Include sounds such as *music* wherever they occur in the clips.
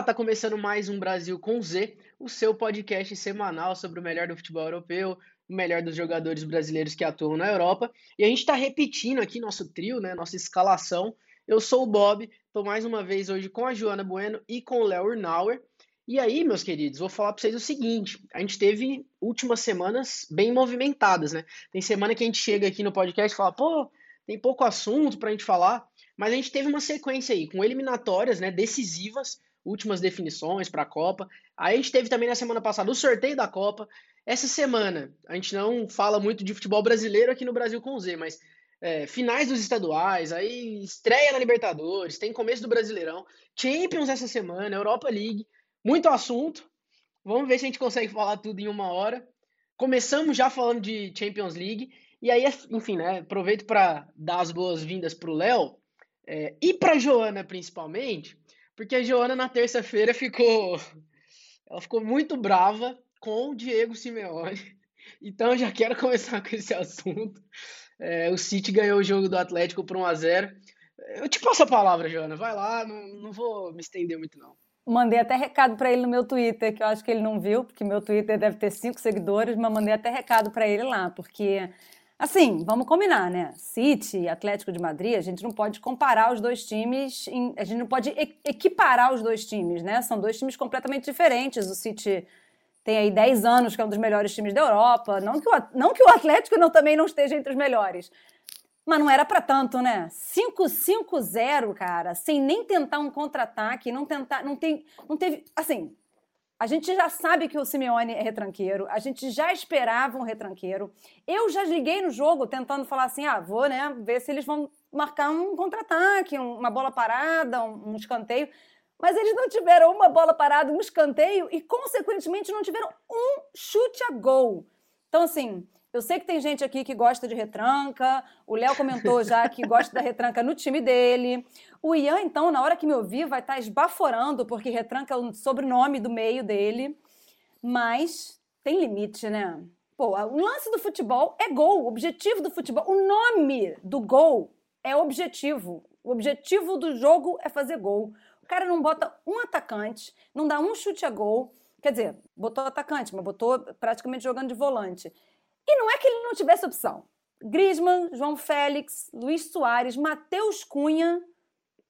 Olá, tá começando mais um Brasil com Z, o seu podcast semanal sobre o melhor do futebol europeu, o melhor dos jogadores brasileiros que atuam na Europa. E a gente está repetindo aqui nosso trio, né, nossa escalação. Eu sou o Bob, estou mais uma vez hoje com a Joana Bueno e com o Léo Urnauer. E aí, meus queridos, vou falar para vocês o seguinte: a gente teve últimas semanas bem movimentadas, né? Tem semana que a gente chega aqui no podcast e fala, pô, tem pouco assunto para a gente falar, mas a gente teve uma sequência aí com eliminatórias, né, decisivas últimas definições para a Copa. Aí a gente teve também na semana passada o sorteio da Copa. Essa semana, a gente não fala muito de futebol brasileiro aqui no Brasil com Z, mas é, finais dos estaduais, aí estreia na Libertadores, tem começo do Brasileirão, Champions essa semana, Europa League, muito assunto. Vamos ver se a gente consegue falar tudo em uma hora. Começamos já falando de Champions League, e aí, enfim, né, aproveito para dar as boas-vindas para o Léo é, e para Joana principalmente, porque a Joana na terça-feira ficou. Ela ficou muito brava com o Diego Simeone. *laughs* Então já quero começar com esse assunto. É, o City ganhou o jogo do Atlético por 1x0. Eu te passo a palavra, Joana. Vai lá, não, não vou me estender muito, não. Mandei até recado para ele no meu Twitter, que eu acho que ele não viu, porque meu Twitter deve ter cinco seguidores, mas mandei até recado para ele lá, porque Assim, vamos combinar, né? City e Atlético de Madrid, a gente não pode comparar os dois times, em, a gente não pode equiparar os dois times, né? São dois times completamente diferentes. O City tem aí 10 anos que é um dos melhores times da Europa. Não que o, não que o Atlético não, também não esteja entre os melhores. Mas não era para tanto, né? 5-5-0, cara, sem nem tentar um contra-ataque, não tentar, não tem, não teve, assim, a gente já sabe que o Simeone é retranqueiro, a gente já esperava um retranqueiro. Eu já liguei no jogo tentando falar assim: ah, vou né, ver se eles vão marcar um contra-ataque, uma bola parada, um, um escanteio. Mas eles não tiveram uma bola parada, um escanteio e, consequentemente, não tiveram um chute a gol. Então, assim, eu sei que tem gente aqui que gosta de retranca. O Léo comentou já que gosta da retranca no time dele. O Ian, então, na hora que me ouvir, vai estar tá esbaforando, porque retranca é o sobrenome do meio dele. Mas tem limite, né? Pô, o lance do futebol é gol. O objetivo do futebol, o nome do gol é objetivo. O objetivo do jogo é fazer gol. O cara não bota um atacante, não dá um chute a gol. Quer dizer, botou atacante, mas botou praticamente jogando de volante. E não é que ele não tivesse opção. Griezmann, João Félix, Luiz Soares, Matheus Cunha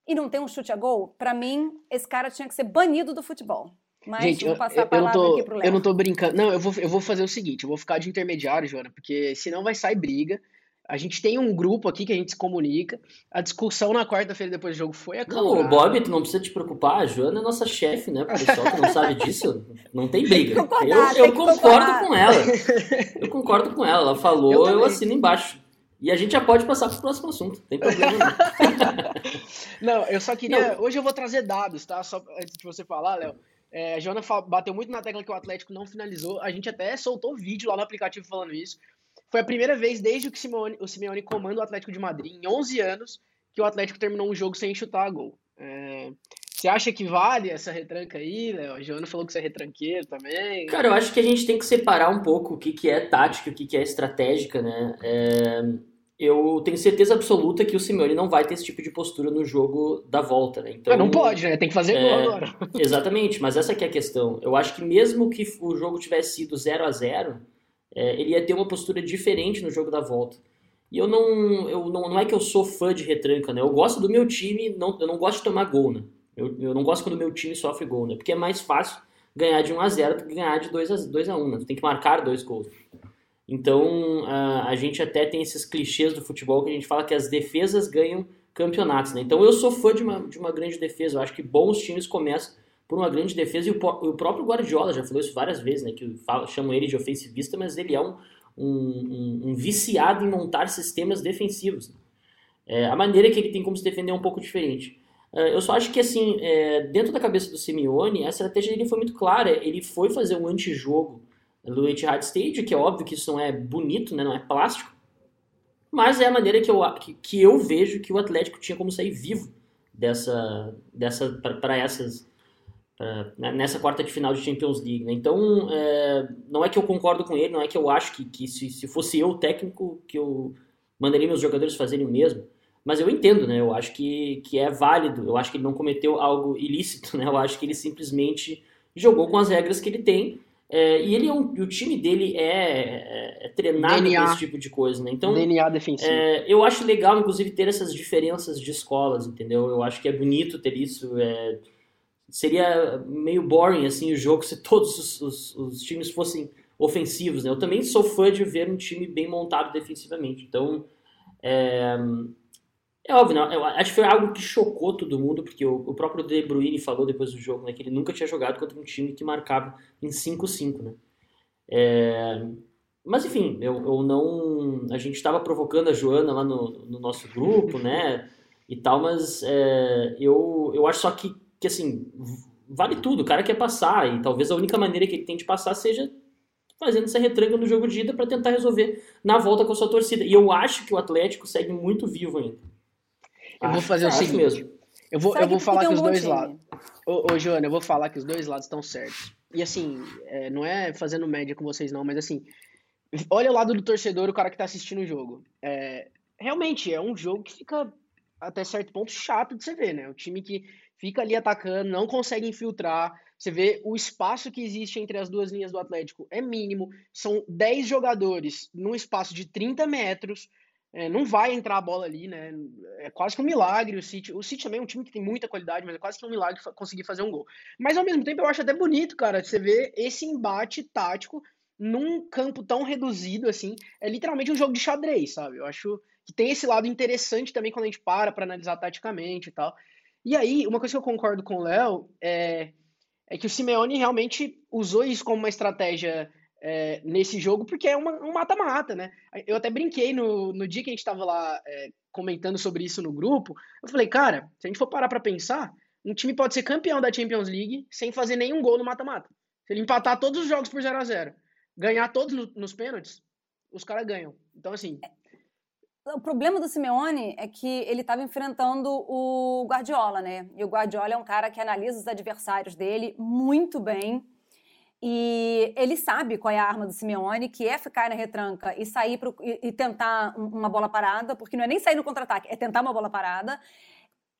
e não tem um chute a gol, para mim, esse cara tinha que ser banido do futebol. Mas Gente, vou passar eu, a palavra eu tô, aqui pro Léo. Eu não tô brincando. Não, eu vou, eu vou fazer o seguinte, eu vou ficar de intermediário, Joana, porque senão vai sair briga. A gente tem um grupo aqui que a gente se comunica. A discussão na quarta-feira depois do jogo foi acalorada. Não, Bob, tu não precisa te preocupar. A Joana é nossa chefe, né? O pessoal que não sabe disso, não tem briga. eu, eu concordo com ela. Eu concordo com ela. Ela falou, eu, eu assino embaixo. E a gente já pode passar para o próximo assunto. Tem problema não. *laughs* não, eu só queria. Não. Hoje eu vou trazer dados, tá? Só antes de você falar, Léo. É, a Joana bateu muito na tecla que o Atlético não finalizou. A gente até soltou vídeo lá no aplicativo falando isso. Foi a primeira vez desde que o Simeone, o Simeone comanda o Atlético de Madrid, em 11 anos, que o Atlético terminou um jogo sem chutar a gol. É, você acha que vale essa retranca aí, Léo? A Joana falou que você é retranqueiro também. Cara, eu acho que a gente tem que separar um pouco o que, que é tática e o que, que é estratégica, né? É, eu tenho certeza absoluta que o Simeone não vai ter esse tipo de postura no jogo da volta, né? Então, não pode, né? Tem que fazer é, gol agora. Exatamente, mas essa é a questão. Eu acho que mesmo que o jogo tivesse sido 0 a 0 é, ele ia ter uma postura diferente no jogo da volta. E eu não, eu não, não é que eu sou fã de retranca, né? Eu gosto do meu time, não, eu não gosto de tomar gol, né? Eu, eu não gosto quando o meu time sofre gol, né? Porque é mais fácil ganhar de 1 a 0 do que ganhar de 2 a, 2 a 1, né? Tu tem que marcar dois gols. Então, a, a gente até tem esses clichês do futebol que a gente fala que as defesas ganham campeonatos, né? Então, eu sou fã de uma, de uma grande defesa. Eu acho que bons times começam por uma grande defesa, e o, o próprio Guardiola já falou isso várias vezes, né, que fala, chamam ele de ofensivista, mas ele é um, um, um, um viciado em montar sistemas defensivos. É, a maneira que ele tem como se defender é um pouco diferente. É, eu só acho que, assim, é, dentro da cabeça do Simeone, a estratégia dele foi muito clara. Ele foi fazer um antijogo no Etihad Stadium, que é óbvio que isso não é bonito, né, não é plástico, mas é a maneira que eu, que, que eu vejo que o Atlético tinha como sair vivo dessa, dessa para essas uh, nessa quarta de final de Champions League. Né? Então, é, não é que eu concordo com ele, não é que eu acho que, que se, se fosse eu o técnico, que eu mandaria meus jogadores fazerem o mesmo, Mas eu entendo, né? Eu acho que, que é válido. Eu acho que ele não cometeu algo ilícito, *laughs* né? Eu acho que ele simplesmente jogou com as regras que ele tem. É, e ele é um, o time dele é, é, é treinado para esse tipo de coisa, né? Então, DNA defensivo. É, eu acho legal, inclusive, ter essas diferenças de escolas, entendeu? Eu acho que é bonito ter isso. É, seria meio boring, assim, o jogo se todos os, os, os, times fossem ofensivos, né? Eu também sou fã de ver um time bem montado defensivamente. Então, é, é óbvio, né? Eu acho que foi algo que chocou todo mundo, porque o, o, próprio De Bruyne falou depois do jogo né, que ele nunca tinha jogado contra um time que marcava em 5-5, né? É, mas enfim, eu, eu não. A gente estava provocando a Joana lá no, no, nosso grupo, né? E tal, mas é, eu, eu acho só que, que assim, vale tudo. O cara quer passar, e talvez a única maneira que ele tem de passar seja fazendo essa retranca no jogo de ida para tentar resolver na volta com a sua torcida. E eu acho que o Atlético segue muito vivo ainda. Eu vou fazer o seguinte. Mesmo. Eu vou, eu vou falar que os dois lados. Ô, ô, Joana, eu vou falar que os dois lados estão certos. E assim, é, não é fazendo média com vocês, não, mas assim, olha o lado do torcedor, o cara que tá assistindo o jogo. É, realmente, é um jogo que fica até certo ponto chato de você ver, né? O time que fica ali atacando, não consegue infiltrar. Você vê o espaço que existe entre as duas linhas do Atlético é mínimo. São 10 jogadores num espaço de 30 metros. É, não vai entrar a bola ali, né? É quase que um milagre o City. O City também é um time que tem muita qualidade, mas é quase que um milagre conseguir fazer um gol. Mas ao mesmo tempo eu acho até bonito, cara, você ver esse embate tático num campo tão reduzido assim. É literalmente um jogo de xadrez, sabe? Eu acho que tem esse lado interessante também quando a gente para para analisar taticamente e tal. E aí, uma coisa que eu concordo com o Léo é, é que o Simeone realmente usou isso como uma estratégia é, nesse jogo, porque é uma, um mata-mata, né? Eu até brinquei no, no dia que a gente estava lá é, comentando sobre isso no grupo. Eu falei, cara, se a gente for parar para pensar, um time pode ser campeão da Champions League sem fazer nenhum gol no mata-mata. Se ele empatar todos os jogos por 0 a 0 ganhar todos no, nos pênaltis, os caras ganham. Então, assim. O problema do Simeone é que ele estava enfrentando o Guardiola, né? E o Guardiola é um cara que analisa os adversários dele muito bem e ele sabe qual é a arma do Simeone, que é ficar na retranca e sair pro, e, e, tentar uma bola parada, porque não é nem sair no contra-ataque, é tentar uma bola parada.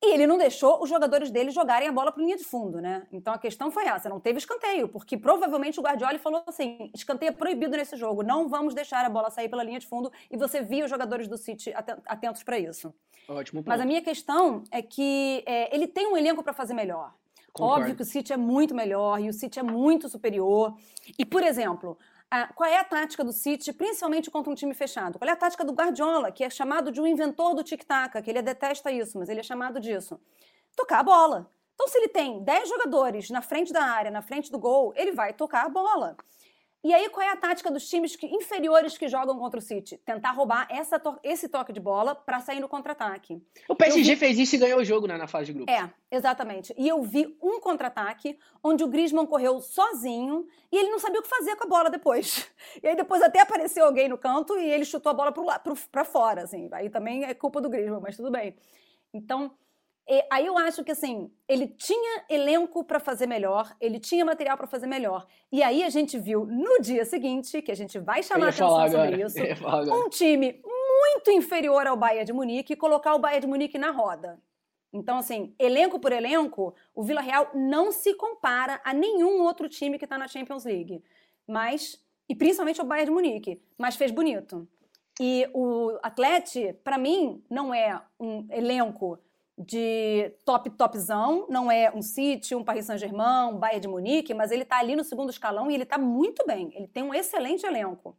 E ele não deixou os jogadores dele jogarem a bola para linha de fundo, né? Então a questão foi essa, não teve escanteio, porque provavelmente o Guardiola falou assim: escanteio é proibido nesse jogo, não vamos deixar a bola sair pela linha de fundo, e você via os jogadores do City atentos para isso. Ótimo. Ponto. Mas a minha questão é que é, ele tem um elenco para fazer melhor. Concordo. Óbvio que o City é muito melhor e o City é muito superior. E, por exemplo, a, qual é a tática do City, principalmente contra um time fechado? Qual é a tática do Guardiola, que é chamado de um inventor do tic-tac, que ele detesta isso, mas ele é chamado disso? Tocar a bola. Então, se ele tem 10 jogadores na frente da área, na frente do gol, ele vai tocar a bola. E aí, qual é a tática dos times que, inferiores que jogam contra o City? Tentar roubar essa to esse toque de bola para sair no contra-ataque. O PSG vi... fez isso e ganhou o jogo né, na fase de grupo. É, exatamente. E eu vi um contra-ataque onde o Griezmann correu sozinho e ele não sabia o que fazer com a bola depois. *laughs* E aí depois até apareceu alguém no canto e ele chutou a bola para fora, assim. Aí também é culpa do Griezmann, mas tudo bem. Então, e aí eu acho que assim, ele tinha elenco para fazer melhor, ele tinha material para fazer melhor. E aí a gente viu no dia seguinte, que a gente vai chamar atenção sobre isso, um time muito inferior ao Bayern de Munique e colocar o Bayern de Munique na roda. Então, assim, elenco por elenco, o Vila Real não se compara a nenhum outro time que está na Champions League. Mas, e principalmente ao Bayern de Munique, mas fez bonito. E o Atlético, para mim, não é um elenco de top topzão, não é um City, um Paris Saint-Germain, um Bayern de Munique, mas ele está ali no segundo escalão e ele está muito bem. Ele tem um excelente elenco.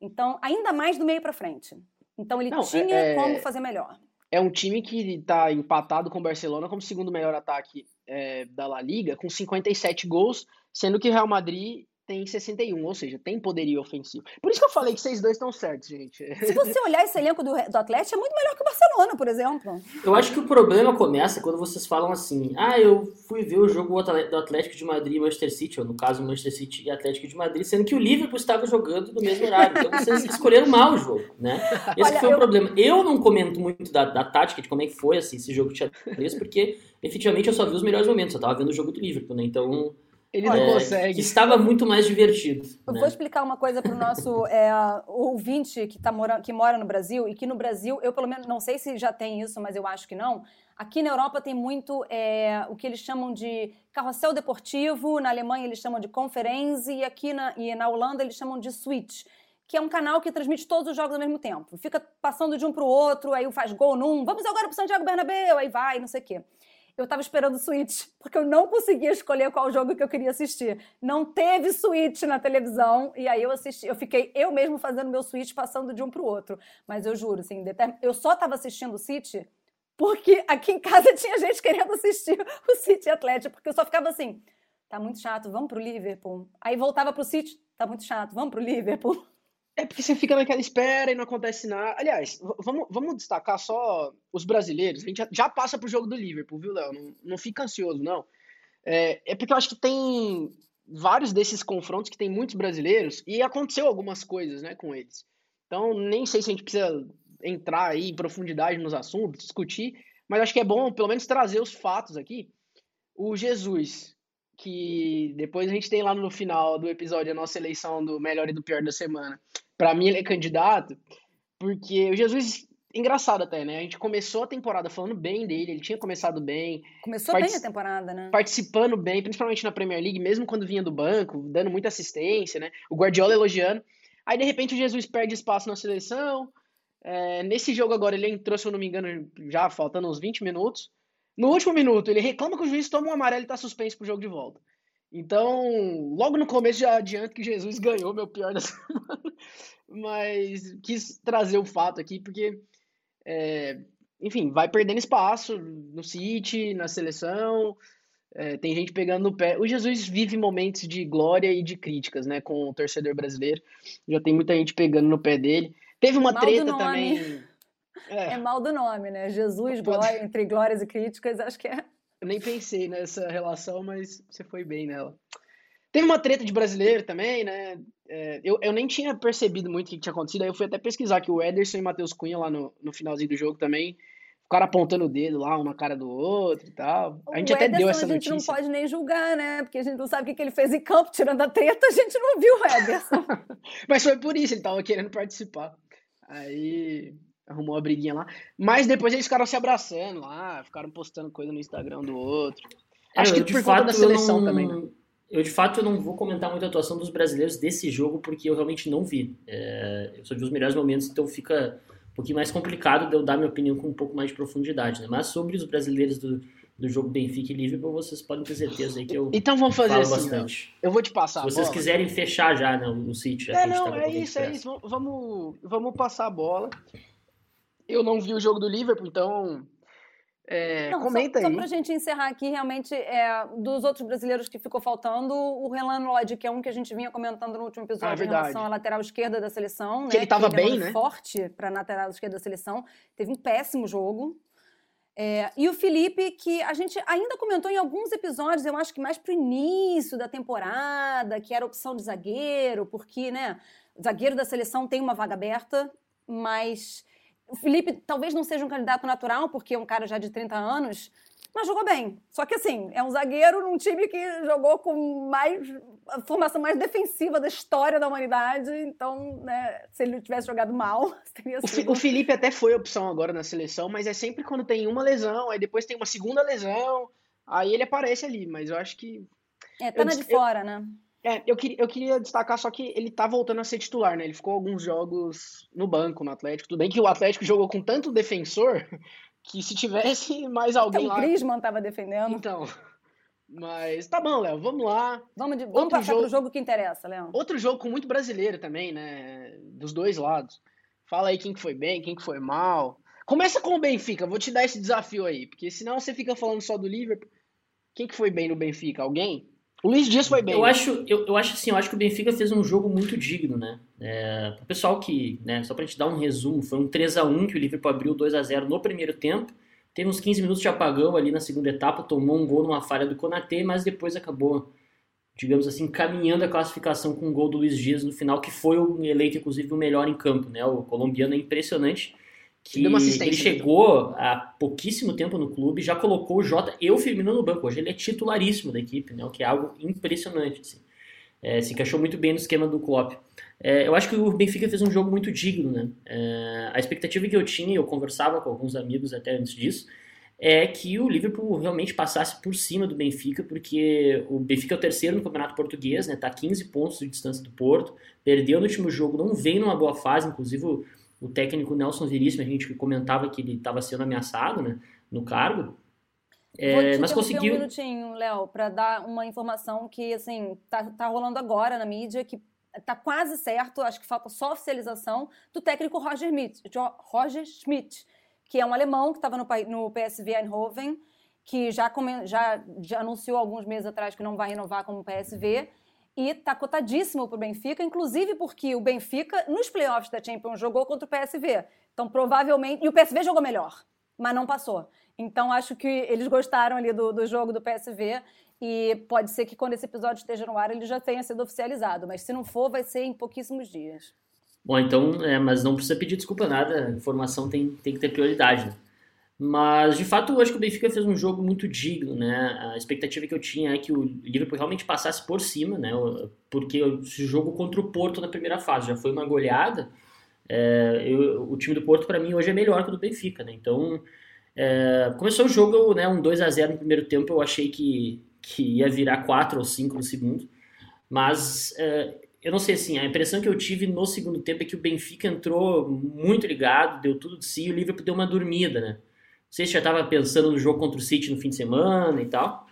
Então, ainda mais do meio para frente. Então, ele não, tinha é, é, como fazer melhor. É um time que está empatado com o Barcelona como segundo melhor ataque é, da La Liga, com 57 gols, sendo que o Real Madrid tem 61, ou seja, tem poderio ofensivo. Por isso que eu falei que vocês dois estão certos, gente. Se você *laughs* olhar esse elenco do, do Atlético, é muito melhor que o Barcelona, por exemplo. Eu acho que o problema começa quando vocês falam assim: ah, eu fui ver o jogo do Atlético de Madrid e Manchester City, ou no caso, Manchester City e Atlético de Madrid, sendo que o Liverpool estava jogando no mesmo horário. Então vocês *laughs* escolheram mal o jogo, né? Esse Olha, foi eu... o problema. Eu não comento muito da, da tática, de como é que foi assim, esse jogo de xadrez, porque efetivamente eu só vi os melhores momentos, eu estava vendo o jogo do Liverpool, né? Então Ele não é, consegue. Que estava muito mais divertido. Eu né? vou explicar uma coisa para o nosso *laughs* é, ouvinte que, tá mora, que mora no Brasil e que no Brasil, eu pelo menos não sei se já tem isso, mas eu acho que não. Aqui na Europa tem muito é, o que eles chamam de carrossel deportivo, na Alemanha eles chamam de conferência e aqui na, e na Holanda eles chamam de switch que é um canal que transmite todos os jogos ao mesmo tempo. Fica passando de um para o outro, aí faz gol num, vamos agora para o Santiago Bernabéu, aí vai, não sei o quê eu estava esperando o Switch, porque eu não conseguia escolher qual jogo que eu queria assistir. Não teve Switch na televisão, e aí eu assisti, eu fiquei eu mesmo fazendo meu Switch, passando de um para o outro. Mas eu juro, assim, eu só estava assistindo o City porque aqui em casa *laughs* tinha gente querendo assistir o City Atlético, porque eu só ficava assim, tá muito chato, vamos pro Liverpool. Aí voltava pro City, tá muito chato, vamos pro Liverpool. É porque você fica naquela espera e não acontece nada. Aliás, vamos, vamos destacar só os brasileiros. A gente já, passa pro jogo do Liverpool, viu, Léo? Não, não fica ansioso, não. É, é porque eu acho que tem vários desses confrontos que tem muitos brasileiros e aconteceu algumas coisas, né, com eles. Então, nem sei se a gente precisa entrar aí em profundidade nos assuntos, discutir, mas acho que é bom pelo menos trazer os fatos aqui. O Jesus, que depois a gente tem lá no final do episódio a nossa eleição do melhor e do pior da semana para mim ele é candidato, porque o Jesus engraçado até, né? A gente começou a temporada falando bem dele, ele tinha começado bem. Começou bem a temporada, né? Participando bem, principalmente na Premier League, mesmo quando vinha do banco, dando muita assistência, né? O Guardiola elogiando. Aí, de repente, o Jesus perde espaço na seleção. É, nesse jogo agora, ele entrou, se eu não me engano, já faltando uns 20 minutos. No último minuto, ele reclama que o juiz toma um amarelo e tá suspenso pro jogo de volta. Então, logo no começo já adianto que Jesus *laughs* ganhou meu pior da semana, mas quis trazer o fato aqui porque, é, enfim, vai perdendo espaço no City, na seleção, é, tem gente pegando no pé. O Jesus vive momentos de glória e de críticas, né, com o torcedor brasileiro. Já tem muita gente pegando no pé dele. Teve uma mal treta também. É. é mal do nome, né? Jesus, glória, entre glórias e críticas, acho que é eu nem pensei nessa relação, mas você foi bem nela. Teve uma treta de brasileiro também, né? É, eu, eu nem tinha percebido muito o que tinha acontecido, aí eu fui até pesquisar que o Ederson e o Matheus Cunha lá no, no finalzinho do jogo também ficaram apontando o dedo lá, um na cara do outro e tal. A gente o até Ederson, deu essa notícia. A gente não pode nem julgar, né? Porque a gente não sabe o que ele fez em campo, tirando a treta, a gente não viu o Ederson. *laughs* Mas foi por isso, ele tava querendo participar. Aí arrumou uma briguinha lá. Mas depois eles ficaram se abraçando lá, ficaram postando coisa no Instagram do outro. Acho que por fato, conta da seleção não, também, né? Eu, de fato, eu não vou comentar muito a atuação dos brasileiros desse jogo, porque eu realmente não vi. É, eu só vi os melhores momentos, então fica um pouquinho mais complicado de eu dar minha opinião com um pouco mais de profundidade, né? Mas sobre os brasileiros do, do jogo Benfica e Liverpool, vocês podem ter certeza aí que eu Então vamos fazer assim, bastante. Eu vou te passar Se vocês bola. quiserem fechar já né, o sítio. É, não, é isso, é isso. Vamos, vamos passar a bola. Eu não vi o jogo do Liverpool, então é, não, comenta só, aí. Só pra gente encerrar aqui, realmente, é, dos outros brasileiros que ficou faltando, o Renan Lloyd, que é um que a gente vinha comentando no último episódio ah, em relação à lateral esquerda da seleção. Que né, ele tava que bem, né? forte pra lateral esquerda da seleção. Teve um péssimo jogo. É, e o Felipe, que a gente ainda comentou em alguns episódios, eu acho que mais pro início da temporada, que era opção de zagueiro, porque, né, zagueiro da seleção tem uma vaga aberta, mas o Felipe talvez não seja um candidato natural, porque é um cara já de 30 anos, mas jogou bem. Só que assim, é um zagueiro num time que jogou com mais a formação mais defensiva da história da humanidade. Então, né, se ele tivesse jogado mal, *laughs* teria sido... O Felipe até foi opção agora na seleção, mas é sempre quando tem uma lesão, aí depois tem uma segunda lesão, aí ele aparece ali, mas eu acho que é, tá eu, na de fora, né? É, eu, queria, eu queria destacar só que ele tá voltando a ser titular, né? Ele ficou alguns jogos no banco no Atlético. Tudo bem que o Atlético jogou com tanto defensor *laughs* que se tivesse *laughs* mais alguém então, lá. O Griezmann tava defendendo. Então. *laughs* Mas tá bom, Léo, vamos lá. Vamos, de, vamos passar jogo, pro jogo que interessa, Léo. Outro jogo com muito brasileiro também, né? Dos dois lados. Fala aí quem que foi bem, quem que foi mal. Começa com o Benfica, vou te dar esse desafio aí, porque senão você fica falando só do Liverpool. Quem que foi bem no Benfica? Alguém? O Luiz Dias foi bem. Eu né? acho, eu, eu acho assim, eu acho que o Benfica fez um jogo muito digno, né? É, o pessoal que, né, só pra gente dar um resumo, foi um 3 a 1 que o Liverpool abriu 2 a 0 no primeiro tempo. Teve uns 15 minutos de apagão ali na segunda etapa, tomou um gol numa falha do Konate, mas depois acabou, digamos assim, caminhando a classificação com um gol do Luiz Dias no final, que foi o eleito, inclusive, o melhor em campo, né? O colombiano é impressionante. Que ele chegou há pouquíssimo tempo no clube, já colocou o Jota e o Firmino no banco. Hoje ele é titularíssimo da equipe, né? o que é algo impressionante. Assim. É, se encaixou muito bem no esquema do Klopp. É, eu acho que o Benfica fez um jogo muito digno. Né? É, a expectativa que eu tinha, eu conversava com alguns amigos até antes disso, é que o Liverpool realmente passasse por cima do Benfica, porque o Benfica é o terceiro no Campeonato Português, né? Tá 15 pontos de distância do Porto, perdeu no último jogo, não vem numa boa fase, inclusive o, técnico Nelson Veríssimo, a gente comentava que ele estava sendo ameaçado, né, no cargo. É, mas conseguiu um minutinho, Léo, para dar uma informação que assim tá, tá rolando agora na mídia que tá quase certo, acho que falta só oficialização do técnico Roger Schmidt, Roger Schmidt que é um alemão que estava no, no PSV Eindhoven, que já, já, já anunciou alguns meses atrás que não vai renovar como PSV e está cotadíssimo para o Benfica, inclusive porque o Benfica, nos playoffs da Champions, jogou contra o PSV. Então, provavelmente. E o PSV jogou melhor, mas não passou. Então, acho que eles gostaram ali do, do jogo do PSV e pode ser que quando esse episódio esteja no ar ele já tenha sido oficializado, mas se não for, vai ser em pouquíssimos dias. Bom, então, é, mas não precisa pedir desculpa nada, a informação tem, tem que ter prioridade. Né? Mas, de fato, eu acho que o Benfica fez um jogo muito digno, né? A expectativa que eu tinha é que o Liverpool realmente passasse por cima, né? Porque esse jogo contra o Porto na primeira fase já foi uma goleada. É, eu, o time do Porto, para mim, hoje é melhor que o do Benfica, né? Então, é, começou o jogo, né? Um 2 a 0 no primeiro tempo, eu achei que, que ia virar 4 ou 5 no segundo. Mas é, eu não sei assim, a impressão que eu tive no segundo tempo é que o Benfica entrou muito ligado, deu tudo de si e o Liverpool deu uma dormida, né? Não sei se já estava pensando no jogo contra o City no fim de semana e tal.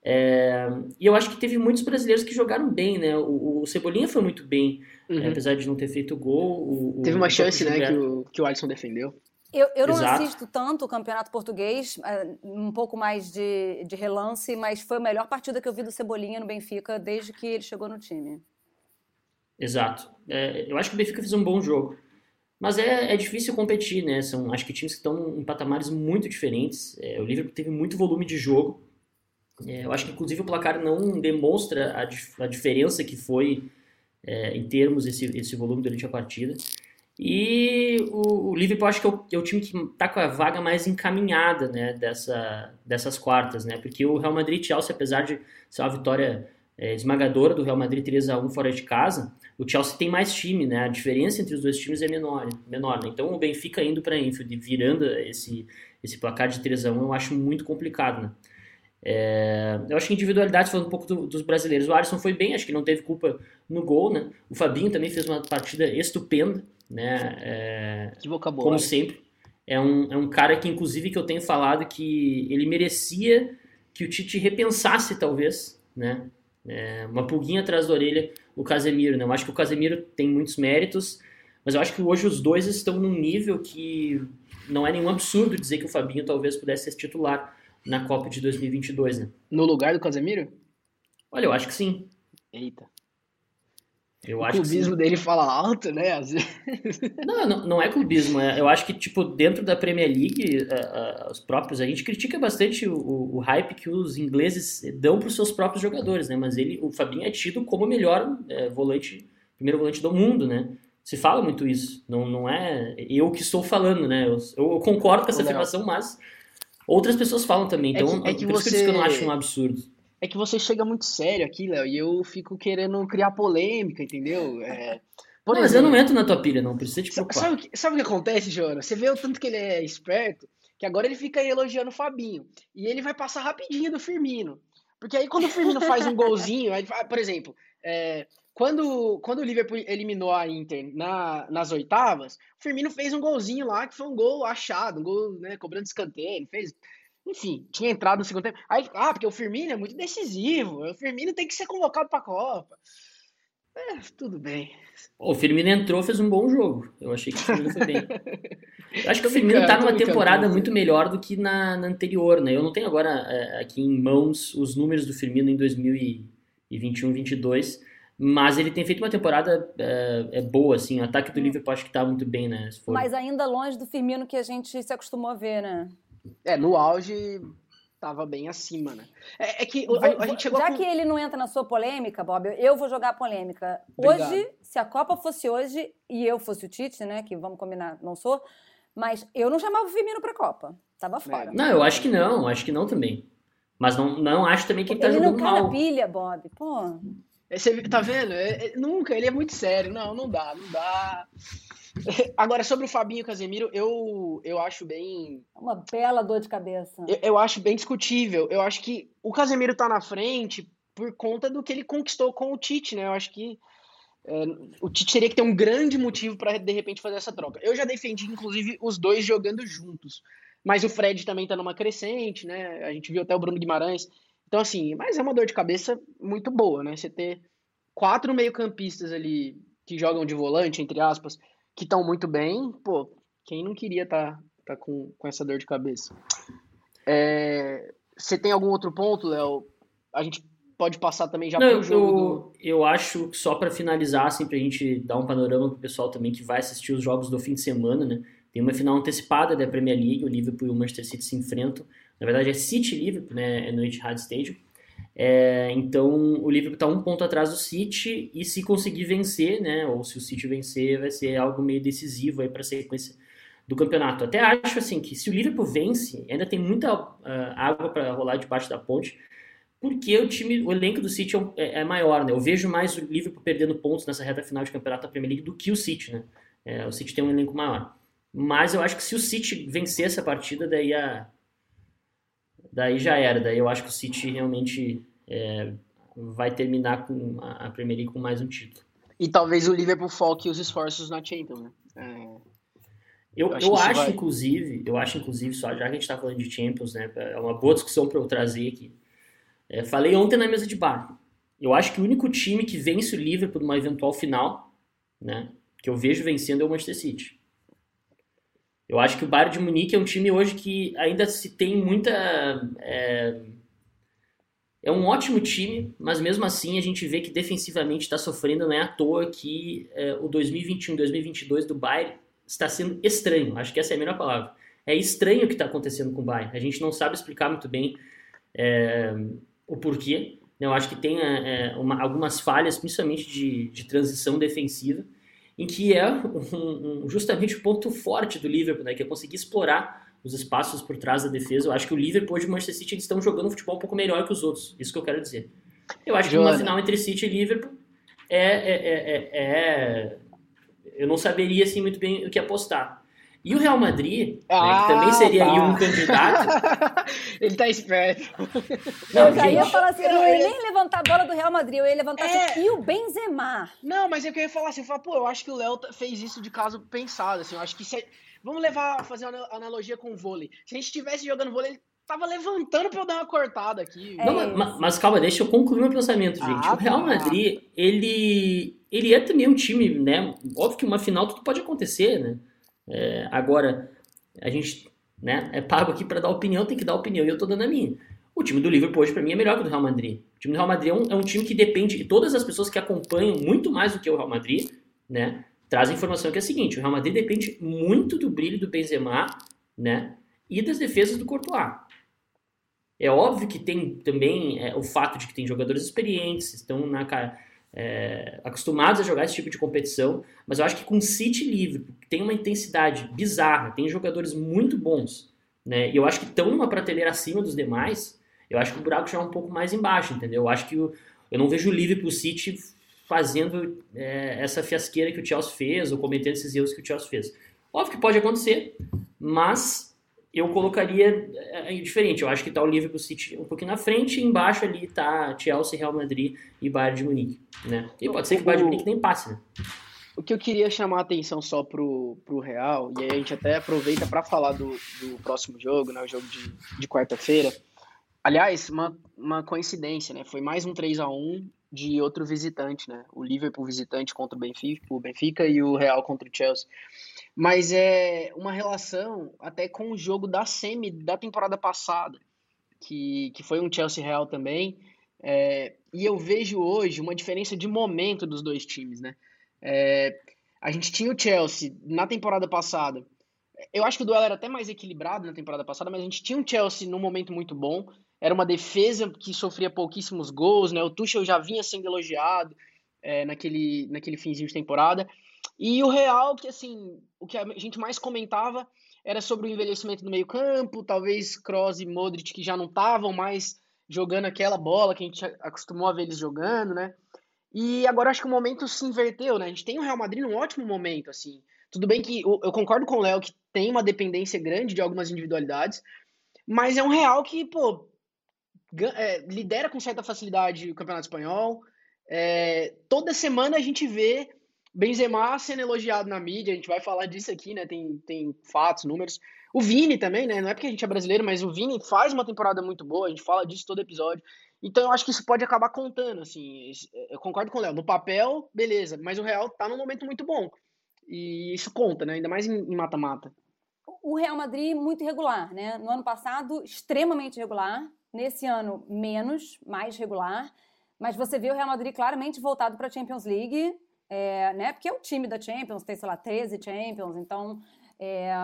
É, e eu acho que teve muitos brasileiros que jogaram bem, né? O, o Cebolinha foi muito bem, uhum. apesar de não ter feito gol. O, teve uma chance, né, que o, que o Alisson defendeu. Eu, eu não Exato. assisto tanto o Campeonato Português, é, um pouco mais de, de relance, mas foi a melhor partida que eu vi do Cebolinha no Benfica desde que ele chegou no time. Exato. É, eu acho que o Benfica fez um bom jogo. Mas é, é difícil competir, né? São, acho que times que estão em patamares muito diferentes. É, o Liverpool teve muito volume de jogo. É, eu acho que, inclusive, o placar não demonstra a, a diferença que foi é, em termos esse, esse volume durante a partida. E o, o Liverpool acho que é o, é o time que está com a vaga mais encaminhada né, dessa, dessas quartas, né? Porque o Real Madrid e Chelsea, apesar de ser uma vitória é, esmagadora do Real Madrid 3 a 1 fora de casa, o Chelsea tem mais time, né? A diferença entre os dois times é menor, menor né? Então o Benfica indo para Enfield, virando esse, esse placar de 3 a 1 eu acho muito complicado, né? É, eu acho que individualidade, falando um pouco do, dos brasileiros, o Alisson foi bem, acho que não teve culpa no gol, né? O Fabinho também fez uma partida estupenda, né? É, que vocabulário. Como sempre. É um, é um cara que, inclusive, que eu tenho falado que ele merecia que o Tite repensasse, talvez, né? É, uma pulguinha atrás da orelha o Casemiro, né? Eu acho que o Casemiro tem muitos méritos, mas eu acho que hoje os dois estão num nível que não é nenhum absurdo dizer que o Fabinho talvez pudesse ser titular na Copa de 2022, né? No lugar do Casemiro? Olha, eu acho que sim. Eita. Eu o acho clubismo dele fala alto, né? *laughs* Não, não, não, é clubismo. É, eu acho que, tipo, dentro da Premier League, uh, uh, os próprios, a gente critica bastante o, o, o hype que os ingleses dão para os seus próprios jogadores, né? Mas ele, o Fabinho é tido como o melhor é, volante, primeiro volante do mundo, né? Se fala muito isso. Não, não é eu que estou falando, né? Eu, eu concordo com essa afirmação, mas outras pessoas falam também. Então, é que, é que por você... isso que eu não acho um absurdo é que você chega muito sério aqui, Léo, e eu fico querendo criar polêmica, entendeu? É, não, exemplo, mas eu não entro na tua pilha, não, precisa te preocupar. Sabe, sabe, sabe o que acontece, Joana? Você vê o tanto que ele é esperto, que agora ele fica aí elogiando o Fabinho. E ele vai passar rapidinho do Firmino. Porque aí quando o Firmino faz um golzinho, aí, por exemplo, é, quando, quando o Liverpool eliminou a Inter na, nas oitavas, o Firmino fez um golzinho lá, que foi um gol achado, um gol, né, cobrando escanteio, fez enfim, tinha entrado no segundo tempo. Aí, ah, porque o Firmino é muito decisivo. O Firmino tem que ser convocado para a Copa. É, tudo bem. O Firmino entrou, fez um bom jogo. Eu achei que o Firmino foi bem. Eu *laughs* acho que o Firmino está numa temporada muito melhor do que na, na, anterior, né? Eu não tenho agora é, aqui em mãos os números do Firmino em 2021, 22, mas ele tem feito uma temporada é, é boa, assim. O ataque do Liverpool acho que está muito bem, né? Mas ainda longe do Firmino que a gente se acostumou a ver, né? É, no auge tava bem acima, né? É, é que a, a, gente chegou Já com... que ele não entra na sua polêmica, Bob, eu vou jogar a polêmica. Obrigado. Hoje, se a Copa fosse hoje e eu fosse o Tite, né, que vamos combinar, não sou, Mas eu não chamava o Firmino pra Copa. Tava é. fora. Não, eu acho que não, acho que não também. Mas não, não acho também que ele, ele tá jogando mal. Ele não pilha, Bob. Pô. Você tá vendo? É, é, nunca, ele é muito sério. Não, não dá, não dá. *laughs* Agora, sobre o Fabinho Casemiro, eu, eu acho bem. Uma bela dor de cabeça. Eu, eu acho bem discutível. Eu acho que o Casemiro tá na frente por conta do que ele conquistou com o Tite, né? Eu acho que é, o Tite teria que ter um grande motivo para de repente fazer essa troca. Eu já defendi, inclusive, os dois jogando juntos. Mas o Fred também tá numa crescente, né? A gente viu até o Bruno Guimarães. Então, assim, mas é uma dor de cabeça muito boa, né? Você ter quatro meio-campistas ali que jogam de volante, entre aspas, que estão muito bem, pô, quem não queria estar tá, tá com, com essa dor de cabeça? É, você tem algum outro ponto, Léo? A gente pode passar também já para o jogo. Eu, eu acho que só para finalizar, assim, para a gente dar um panorama para o pessoal também que vai assistir os jogos do fim de semana, né? Tem uma final antecipada da Premier League, o Liverpool e o Manchester City se enfrentam. Na verdade é City Liverpool, né? É no Etihad Stadium. É, então o Liverpool está um ponto atrás do City e se conseguir vencer, né? Ou se o City vencer, vai ser algo meio decisivo para a sequência do campeonato. Até acho assim que se o Liverpool vence, ainda tem muita uh, água para rolar debaixo da ponte, porque o time, o elenco do City é, é, é, maior, né? Eu vejo mais o Liverpool perdendo pontos nessa reta final de campeonato da Premier League do que o City, né? É, o City tem um elenco maior. Mas eu acho que se o City vencer essa partida, daí a, daí já era. Daí eu acho que o City realmente é, vai terminar com a, Premier League com mais um título. E talvez o Liverpool foque os esforços na Champions, né? É... Eu, eu acho, eu acho vai... inclusive, eu acho, inclusive, só já que a gente está falando de Champions, né? É uma boa discussão para eu trazer aqui. É, falei ontem na mesa de bar. Eu acho que o único time que vence o Liverpool numa eventual final, né? Que eu vejo vencendo é o Manchester City. Eu acho que o Bayern de Munique é um time hoje que ainda se tem muita. É, é um ótimo time, mas mesmo assim a gente vê que defensivamente está sofrendo. Não é à toa que é, o 2021-2022 do Bayern está sendo estranho. Acho que essa é a melhor palavra. É estranho o que está acontecendo com o Bayern. A gente não sabe explicar muito bem é, o porquê. Eu acho que tem é, uma, algumas falhas, principalmente de, de transição defensiva em que é um, um, justamente o ponto forte do Liverpool, né, que é conseguir explorar os espaços por trás da defesa. Eu acho que o Liverpool e o Manchester City eles estão jogando um futebol um pouco melhor que os outros. Isso que eu quero dizer. Eu acho que uma final entre City e Liverpool é, é, é, é, Eu não saberia assim muito bem o que apostar. E o Real Madrid, ah, né, que também ah, seria tá. aí um candidato. *laughs* ele tá esperto. Não, eu já ia falar assim, eu não ia nem levantar a bola do Real Madrid, eu ia levantar é... assim, e o Benzema? Não, mas é que eu ia falar assim, eu falar, pô, eu acho que o Léo fez isso de caso pensado, assim, eu acho que se... Vamos levar, fazer uma analogia com o vôlei. Se a gente estivesse jogando vôlei, ele tava levantando pra eu dar uma cortada aqui. É não, mas, mas, calma, deixa eu concluir meu pensamento, gente. Ah, o Real tá. Madrid, ele, ele é também um time, né? Óbvio que uma final tudo pode acontecer, né? É, agora, a gente né, é pago aqui para dar opinião, tem que dar opinião, e eu estou dando a minha. O time do Liverpool hoje, para mim, é melhor que o do Real Madrid. O time do Real Madrid é um, é um time que depende, todas as pessoas que acompanham muito mais do que o Real Madrid, né, trazem informação que é a seguinte, o Real Madrid depende muito do brilho do Benzema, né, e das defesas do Courtois. É óbvio que tem também é, o fato de que tem jogadores experientes, estão na cara é, acostumados a jogar esse tipo de competição, mas eu acho que com City livre, tem uma intensidade bizarra, tem jogadores muito bons, né? E eu acho que estão numa prateleira acima dos demais. Eu acho que o buraco já é um pouco mais embaixo, entendeu? Eu acho que o, eu não vejo o Liverpool City fazendo é, essa fiasqueira que o Chelsea fez ou cometendo esses erros que o Chelsea fez. Óbvio que pode acontecer, mas eu colocaria é, diferente. Eu acho que está o Liverpool City um pouquinho na frente, e embaixo ali está Chelsea, Real Madrid e Bayern de Munique, né? E pode ser que o Bayern de Munique nem passe, né? O que eu queria chamar a atenção só pro, pro Real, e aí a gente até aproveita para falar do, do próximo jogo, né? O jogo de, de quarta-feira. Aliás, uma, uma coincidência, né? Foi mais um 3 a 1 de outro visitante, né? O Liverpool visitante contra o Benfica, o Benfica e o Real contra o Chelsea mas é uma relação até com o jogo da semi da temporada passada, que, que foi um Chelsea Real também. É, e eu vejo hoje uma diferença de momento dos dois times, né? É, a gente tinha o Chelsea na temporada passada. Eu acho que o duelo era até mais equilibrado na temporada passada, mas a gente tinha um Chelsea num momento muito bom. Era uma defesa que sofria pouquíssimos gols, né? O Tuchel já vinha sendo elogiado é, naquele, naquele finzinho de temporada. E o Real, que assim, o que a gente mais comentava era sobre o envelhecimento do meio-campo, talvez Kroos e Modric que já não estavam mais jogando aquela bola que a gente acostumou a ver eles jogando, né? E agora acho que o momento se inverteu, né? A gente tem o Real Madrid num ótimo momento, assim. Tudo bem que eu concordo com o Léo que tem uma dependência grande de algumas individualidades, mas é um Real que, pô, é, lidera com certa facilidade o Campeonato Espanhol. É, toda semana a gente vê Benzema sendo elogiado na mídia, a gente vai falar disso aqui, né? Tem, tem fatos, números. O Vini também, né? Não é porque a gente é brasileiro, mas o Vini faz uma temporada muito boa, a gente fala disso todo episódio. Então eu acho que isso pode acabar contando, assim. Eu concordo com o Léo. No papel, beleza, mas o Real tá num momento muito bom. E isso conta, né? Ainda mais em mata-mata. O Real Madrid muito irregular, né? No ano passado, extremamente regular. Nesse ano, menos, mais regular. Mas você vê o Real Madrid claramente voltado para a Champions League, é, né? Porque é o time da Champions, tem, sei lá, 13 Champions. Então, é,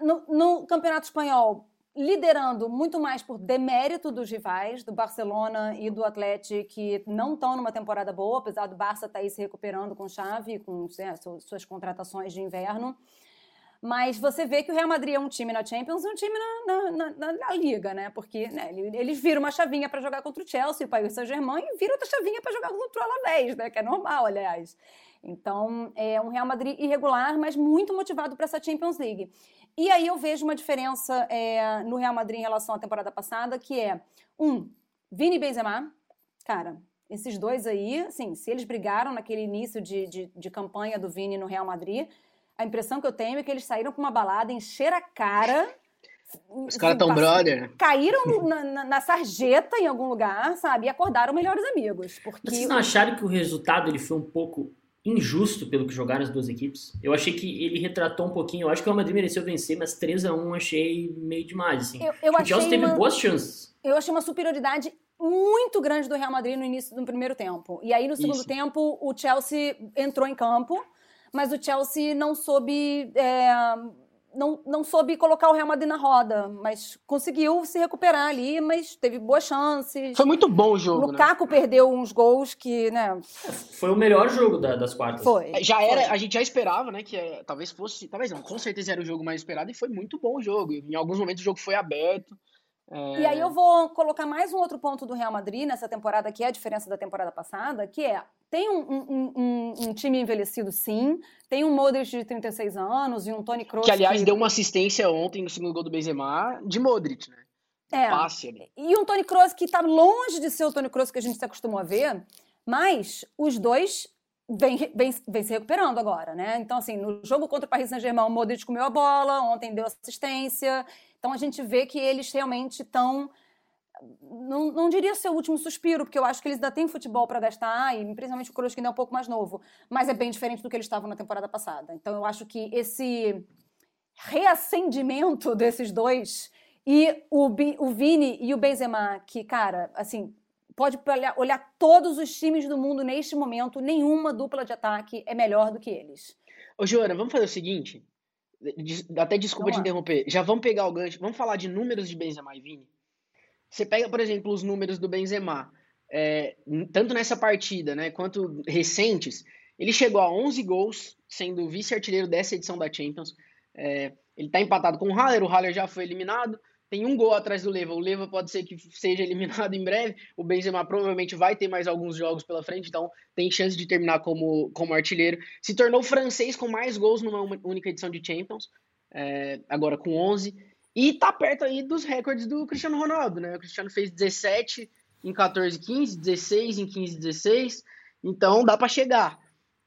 no, no Campeonato Espanhol, liderando muito mais por demérito dos rivais, do Barcelona e do Atlético, que não estão numa temporada boa, apesar do Barça estar tá aí se recuperando com chave, com né, suas contratações de inverno. Mas você vê que o Real Madrid é um time na Champions e um time na, na, na, na Liga, né? Porque né, eles viram uma chavinha para jogar contra o Chelsea, o Paris Saint-Germain, e viram outra chavinha para jogar contra o Alavés, né? Que é normal, aliás. Então, é um Real Madrid irregular, mas muito motivado para essa Champions League. E aí eu vejo uma diferença é, no Real Madrid em relação à temporada passada, que é, um, Vini Benzema, cara, esses dois aí, assim, se eles brigaram naquele início de, de, de campanha do Vini no Real Madrid, a impressão que eu tenho é que eles saíram com uma balada, encheram a cara. Os caras tão brother. Caíram na, na, na, sarjeta em algum lugar, sabe? E acordaram melhores amigos. Porque... Vocês não acharam que o resultado ele foi um pouco injusto pelo que jogaram as duas equipes? Eu achei que ele retratou um pouquinho. Eu acho que o Real Madrid mereceu vencer, mas 3 a 1 achei meio demais. Assim. Eu, eu o Chelsea teve uma... boas chances. Eu achei uma superioridade muito grande do Real Madrid no início do primeiro tempo. E aí, no segundo Isso. tempo, o Chelsea entrou em campo mas o Chelsea não soube. É, não, não soube colocar o Real Madrid na roda, mas conseguiu se recuperar ali, mas teve boas chances. Foi muito bom o jogo. Né? Lukaku né? perdeu uns gols que, né? Foi o melhor jogo da, das quartas. Foi. É, já era, a gente já esperava, né, que é, talvez fosse, talvez não, com certeza era o jogo mais esperado e foi muito bom o jogo. Em alguns momentos o jogo foi aberto. É... E aí eu vou colocar mais um outro ponto do Real Madrid nessa temporada, que é a diferença da temporada passada, que é tem um, um, um, um, time envelhecido, sim. Tem um Modric de 36 anos e um Tony Kroos. Que, aliás, que... deu uma assistência ontem no segundo gol do Benzema de Modric, né? É. Passe ali. E um Tony Kroos que está longe de ser o Tony Kroos que a gente se acostumou a ver, mas os dois vêm vem, vem se recuperando agora, né? Então, assim, no jogo contra o Paris Saint-Germain, o Modric comeu a bola, ontem deu assistência. Então, a gente vê que eles realmente estão não, não diria ser o último suspiro, porque eu acho que eles ainda têm futebol para gastar, e principalmente o Kroos que ainda é um pouco mais novo, mas é bem diferente do que eles estavam na temporada passada. Então eu acho que esse reacendimento *laughs* desses dois e o, o Vini e o Benzema, que, cara, assim, pode olhar, olhar todos os times do mundo neste momento, nenhuma dupla de ataque é melhor do que eles. Ô, Joana, vamos fazer o seguinte. Até desculpa vamos te interromper. Já vamos pegar o gancho. Vamos falar de números de Benzema e Vini? Você pega, por exemplo, os números do Benzema, é, tanto nessa partida, né, quanto recentes, ele chegou a 11 gols, sendo vice-artilheiro dessa edição da Champions. É, ele está empatado com o Haller, o Haller já foi eliminado, tem um gol atrás do Leva. O Leva pode ser que *laughs* seja eliminado em breve. O Benzema provavelmente vai ter mais alguns jogos pela frente, então tem chance de terminar como, como artilheiro. Se tornou francês com mais gols numa única edição de Champions, é, agora com 11. E tá perto aí dos recordes do Cristiano Ronaldo, né? O Cristiano fez 17 em 14, 15, 16 em 15, 16. Então dá para chegar.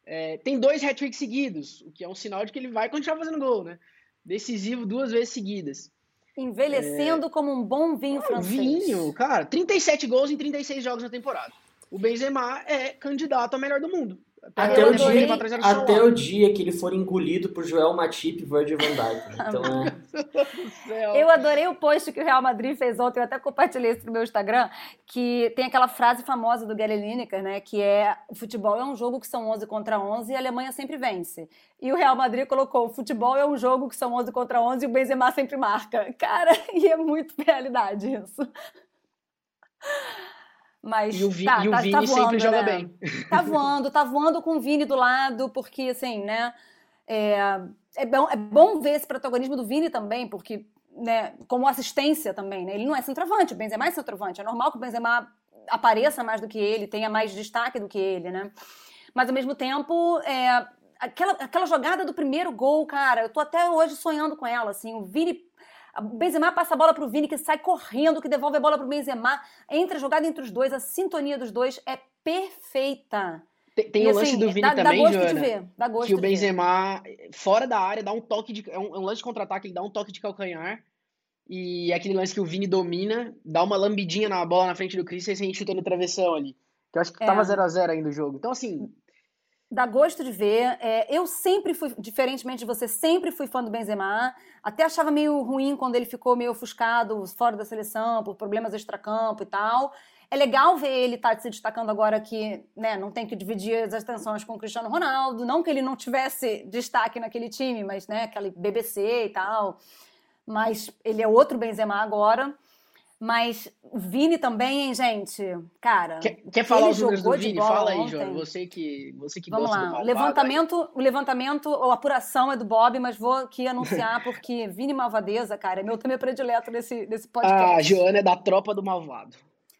É, tem dois hat-tricks seguidos, o que é um sinal de que ele vai continuar fazendo gol, né? Decisivo duas vezes seguidas. Envelhecendo é... como um bom vinho francês. Vinho, cara. 37 gols em 36 jogos na temporada. O Benzema é candidato ao melhor do mundo. Até, o dia, até o dia que ele for engolido por Joel Matip e Virgil van Dijk. *laughs* Então, é... eu adorei o post que o Real Madrid fez ontem, eu até compartilhei isso no meu Instagram, que tem aquela frase famosa do Gary Lineker, né, que é o futebol é um jogo que são 11 contra 11 e a Alemanha sempre vence. E o Real Madrid colocou, o futebol é um jogo que são 11 contra 11 e o Benzema sempre marca. Cara, *laughs* e é muito realidade isso. Mas e o, Vi, tá, e o tá, Vini tá voando, sempre joga né? bem. *laughs* Tá voando, tá voando com o Vini do lado, porque assim, né? É, é, bom, é bom ver esse protagonismo do Vini também, porque, né, como assistência também, né? Ele não é centroavante, o Benzema é centroavante. É normal que o Benzema apareça mais do que ele, tenha mais destaque do que ele, né? Mas ao mesmo tempo, é, aquela, aquela jogada do primeiro gol, cara, eu tô até hoje sonhando com ela, assim, o Vini Benzema passa a bola pro Vini, que sai correndo, que devolve a bola pro Benzema. Entre a jogada entre os dois, a sintonia dos dois é perfeita. Tem, tem E, o lance assim, do Vini dá, também, dá gosto Joana, de ver. Dá gosto que o. Benzema, fora da área, dá um toque de... É um, é um lance de contra-ataque, ele dá um toque de calcanhar. E é aquele lance que o Vini domina, dá uma lambidinha na bola na frente do Christensen e chuta no travessão ali. Que eu acho que É. tava 0x0 ainda o jogo. Então, assim, Dá gosto de ver. É, eu sempre fui, diferentemente de você, sempre fui fã do Benzema. Até achava meio ruim quando ele ficou meio ofuscado fora da seleção por problemas extracampo e tal. É legal ver ele estar se destacando agora que né, não tem que dividir as atenções com o Cristiano Ronaldo. Não que ele não tivesse destaque naquele time, mas né, aquele BBC e tal. Mas ele é outro Benzema agora. Mas o Vini também, hein, gente? Cara, quer, quer falar os números do Vini? Fala aí. Joana. Você que, você que Vamos gosta do lá. O malvado. levantamento, o levantamento ou apuração é do Bob, mas vou aqui anunciar porque *laughs* Vini Malvadeza, cara, é meu tema predileto nesse, nesse A podcast. Joana é da tropa do malvado.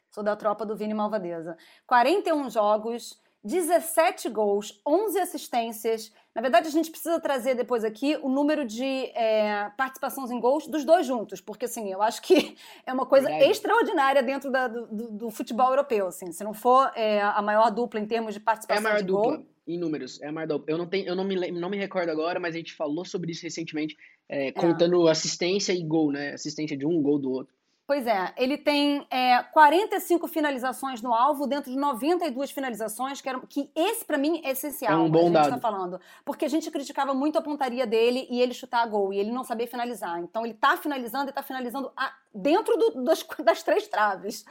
Sou da tropa do Vini Malvadeza. 41 jogos, 17 gols, 11 assistências. Na verdade, a gente precisa trazer depois aqui o número de é, participações em gols dos dois juntos, porque assim, eu acho que é uma coisa Verdade. extraordinária dentro da- do, do- futebol europeu. Assim, se não for é, a maior dupla em termos de É a participação maior de gol. dupla em números. É a maior dupla. Eu não, tenho, eu não, me, não me recordo agora, mas a gente falou sobre isso recentemente, é, contando assistência e gol, né? Assistência de um, gol do outro. Pois é, ele tem é, 45 finalizações no alvo dentro de 92 finalizações, que, era, que esse pra mim é essencial. É um bom a gente dado. tá falando. Porque a gente criticava muito a pontaria dele e ele chutar a gol, e ele não saber finalizar. Então ele tá finalizando e tá finalizando a- dentro do- das, *laughs* das três traves.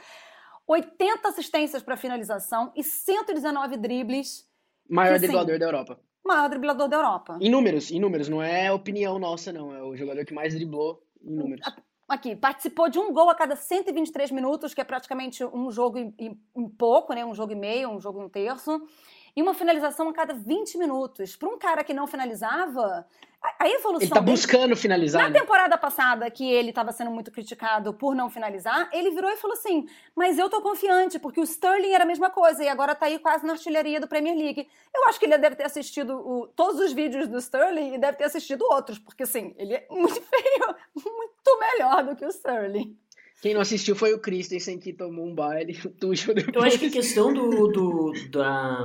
80 assistências para finalização e 119 dribles. Maior Que, assim, driblador da Europa. Maior driblador da Europa. Em números, em números. Não é opinião nossa, não. É o jogador que mais driblou em números. Aqui, participou de um gol a cada 123 minutos, que é praticamente um jogo em pouco, né? Um jogo e meio, um jogo e um terço. E uma finalização a cada 20 minutos. Para um cara que não finalizava, a, evolução Ele tá dele- buscando finalizar, Na né? temporada passada, que ele estava sendo muito criticado por não finalizar, ele virou e falou assim: Mas eu tô confiante, porque o Sterling era a mesma coisa e agora tá aí quase na artilharia do Premier League. Eu acho que ele deve ter assistido o- todos os vídeos do Sterling e deve ter assistido outros, porque assim, ele é *laughs* muito feio, muito melhor do que o Sterling. Quem não assistiu foi o Christensen, que tomou um baile. *laughs* O Tuchel depois. Eu acho que a questão do, do- da,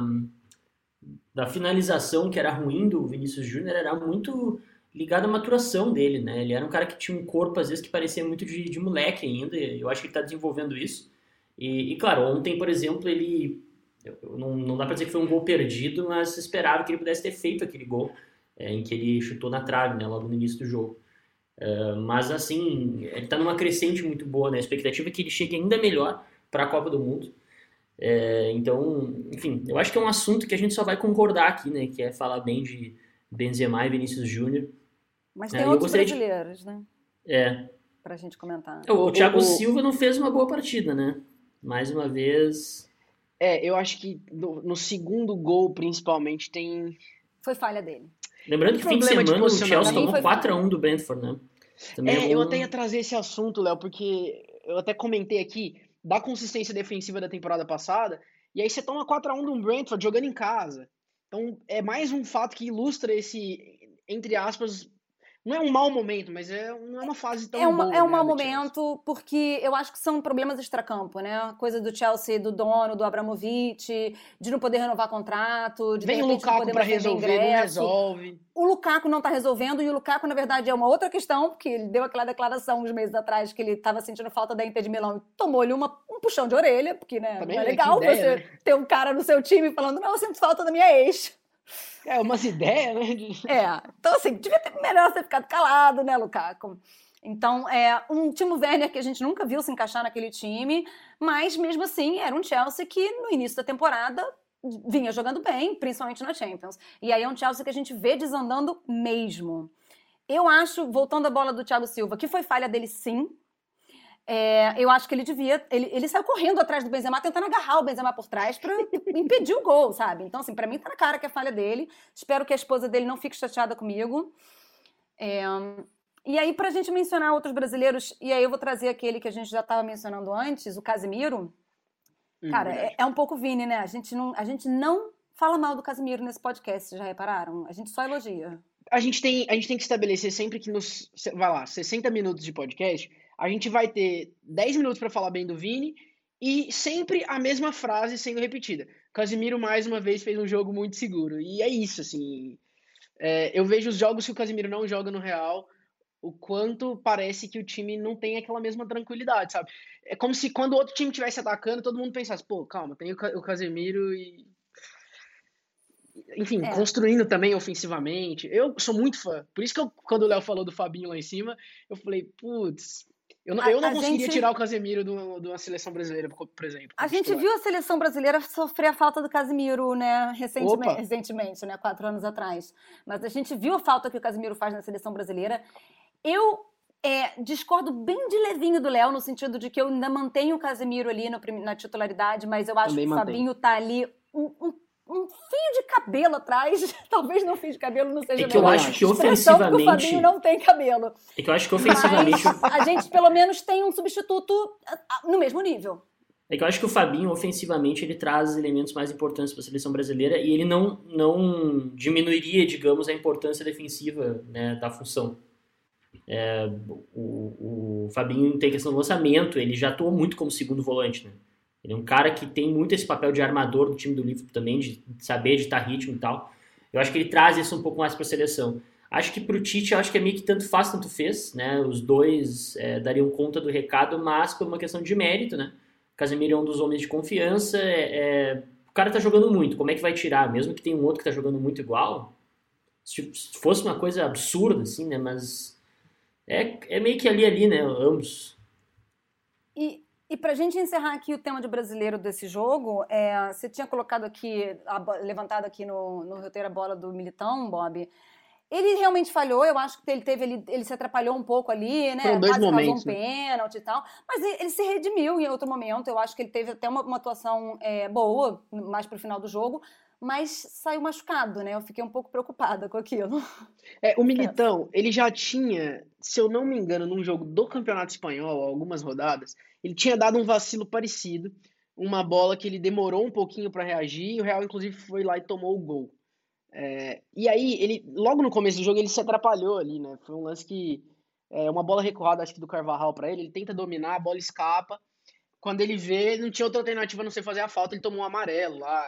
da finalização que era ruim do Vinícius Júnior era muito ligada à maturação dele, né? Ele era um cara que tinha um corpo, às vezes, que parecia muito de, de moleque ainda. Eu acho que ele está desenvolvendo isso. E, e, claro, ontem, por exemplo, ele. não, não dá para dizer que foi um gol perdido, mas esperava que ele pudesse ter feito aquele gol é, em que ele chutou na trave, né? Logo no início do jogo. É, mas, assim, ele está numa crescente muito boa, né? A expectativa é que ele chegue ainda melhor para a Copa do Mundo. É, então, enfim, eu acho que é um assunto que a gente só vai concordar aqui, né? Que é falar bem de Benzema e Vinícius Júnior. Mas É, tem eu outros gostaria de- brasileiros, né? É, Pra gente comentar. o, O- Thiago o- Silva não fez uma boa partida, né? Mais uma vez. É, eu acho que no, no segundo gol, principalmente, tem. Foi falha dele. Lembrando que fim de semana o. Chelsea tomou Pra mim foi 4x1 do Brentford, né? Também É, é eu um- até ia trazer esse assunto, Léo, porque eu até comentei aqui da consistência defensiva da temporada passada, e aí você toma 4x1 de um Brentford jogando em casa. Então é mais um fato que ilustra esse, entre aspas, não é um mau momento, mas é, não é uma fase tão É, uma, boa, é um né, mau momento, porque eu acho que são problemas extracampo, né? Coisa do Chelsea, do dono, do Abramovich, de não poder renovar contrato, de, Vem de o repente Lukaku poder pra resolver, não resolve. O Lukaku não tá resolvendo, e o Lukaku, na verdade, é uma outra questão, porque ele deu aquela declaração uns meses atrás que ele estava sentindo falta da Inter de Milão e tomou-ele uma, um puxão de orelha, porque né, Também, não é né, legal ideia, você né? ter um cara no seu time falando, não, eu sinto falta da minha ex. É, umas ideias, né? de- É, então assim, devia ter melhor ter ficado calado, né, Lukaku? Então, é um Timo Werner que a gente nunca viu se encaixar naquele time, mas mesmo assim era um Chelsea que no início da temporada vinha jogando bem, principalmente na Champions. E aí é um Chelsea que a gente vê desandando mesmo. Eu acho, voltando à bola do Thiago Silva, que foi falha dele sim. É, eu acho que ele devia. Ele, ele saiu correndo atrás do Benzema, tentando agarrar o Benzema por trás para *laughs* impedir o gol, sabe? Então, assim, para mim tá na cara que é falha dele. Espero que a esposa dele não fique chateada comigo. É, e aí, para a gente mencionar outros brasileiros, e aí eu vou trazer aquele que a gente já estava mencionando antes, o Casimiro. Hum, Cara, é, é, um pouco Vini, né? A gente, não, a gente não fala mal do Casimiro nesse podcast, vocês já repararam? A gente só elogia. A gente tem, a gente tem que estabelecer sempre que nos, vai lá, 60 minutos de podcast, a gente vai ter 10 minutos para falar bem do Vini e sempre a mesma frase sendo repetida. Casimiro mais uma vez fez um jogo muito seguro. E é isso, assim. É, eu vejo os jogos que o Casimiro não joga no Real, o quanto parece que o time não tem aquela mesma tranquilidade, sabe? É como se quando o outro time estivesse atacando, todo mundo pensasse, pô, calma, tem o Casemiro e. Enfim, é. construindo também ofensivamente. Eu sou muito fã. Por isso que eu, quando o Léo falou do Fabinho lá em cima, eu falei, putz, eu não, a, eu não conseguiria gente... tirar o Casemiro de uma seleção brasileira, por exemplo. A gente viu a seleção brasileira sofrer a falta do Casemiro, né, recentemente, recentemente, né, quatro anos atrás. Mas a gente viu a falta que o Casemiro faz na seleção brasileira. Eu é, discordo bem de levinho do Léo, no sentido de que eu ainda mantenho o Casemiro ali no, na titularidade, mas eu acho Também que o Fabinho tá ali um, um, um, fio de cabelo atrás. *laughs* Talvez não fio de cabelo não seja É que eu acho que ofensivamente. O Fabinho não tem cabelo. É que eu acho que ofensivamente. Mas a gente pelo menos tem um substituto no mesmo nível. É que eu acho que o Fabinho, ofensivamente, ele traz elementos mais importantes para a seleção brasileira e ele não, não diminuiria, digamos, a importância defensiva né, da função. É, o, o Fabinho tem questão do lançamento, ele já atuou muito como segundo volante, né? Ele é um cara que tem muito esse papel de armador do time do Liverpool também, de saber editar ritmo e tal. Eu acho que ele traz isso um pouco mais para a seleção. Acho que para o Tite, acho que é meio que tanto faz, tanto fez, né? Os dois é, dariam conta do recado, mas por uma questão de mérito, né? Casemiro é um dos homens de confiança, é, é... o cara tá jogando muito, como é que vai tirar? Mesmo que tenha um outro que tá jogando muito igual, se fosse uma coisa absurda, assim, né? Mas é, é meio que ali, ali, né? Ambos. E, e para a gente encerrar aqui o tema de brasileiro desse jogo, é, você tinha colocado aqui, levantado aqui no, no roteiro a bola do Militão, Bob. Ele realmente falhou, eu acho que ele teve, ele, ele se atrapalhou um pouco ali, né? Foram dois Quase momentos, um né? pênalti e tal. Mas ele, ele, se redimiu em outro momento. Eu acho que ele teve até uma, uma atuação é, boa, mais pro final do jogo mas saiu machucado, né? Eu fiquei um pouco preocupada com aquilo. É, o Militão, ele já tinha, se eu não me engano, num jogo do Campeonato Espanhol, algumas rodadas, ele tinha dado um vacilo parecido, uma bola que ele demorou um pouquinho para reagir, e o Real, inclusive, foi lá e tomou o gol. É, e aí, ele, logo no começo do jogo, ele se atrapalhou ali, né? Foi um lance que, é, uma bola recuada, acho que do Carvajal para ele, ele tenta dominar, a bola escapa, quando ele vê, não tinha outra alternativa a não ser fazer a falta, ele tomou um amarelo lá,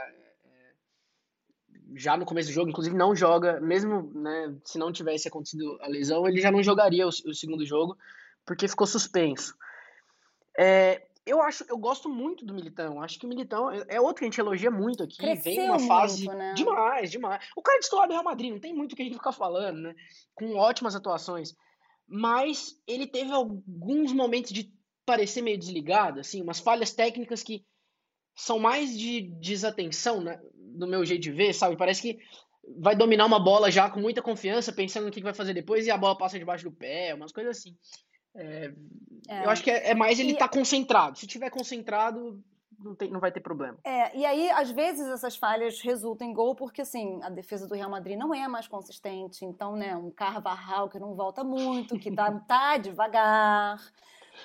já no começo do jogo, inclusive não joga, mesmo né, se não tivesse acontecido a lesão, ele já não jogaria o, o segundo jogo, porque ficou suspenso. É, eu acho, eu gosto muito do Militão. Acho que o Militão é, é outro que a gente elogia muito aqui. Cresceu vem uma fase muito, né? demais, demais. O cara de do Real Madrid, não tem muito o que a gente ficar falando, né? Com ótimas atuações. Mas ele teve alguns momentos de parecer meio desligado, assim, umas falhas técnicas que são mais de desatenção, né? do meu jeito de ver, sabe? Parece que vai dominar uma bola já com muita confiança, pensando no que vai fazer depois e a bola passa debaixo do pé, umas coisas assim. É, é. Eu acho que é, é mais ele estar tá concentrado. Se tiver concentrado, não, tem, não vai ter problema. É, e aí, às vezes, essas falhas resultam em gol, porque assim, a defesa do Real Madrid não é mais consistente. Então, né, um Carvajal que não volta muito, que tá, *laughs* tá devagar.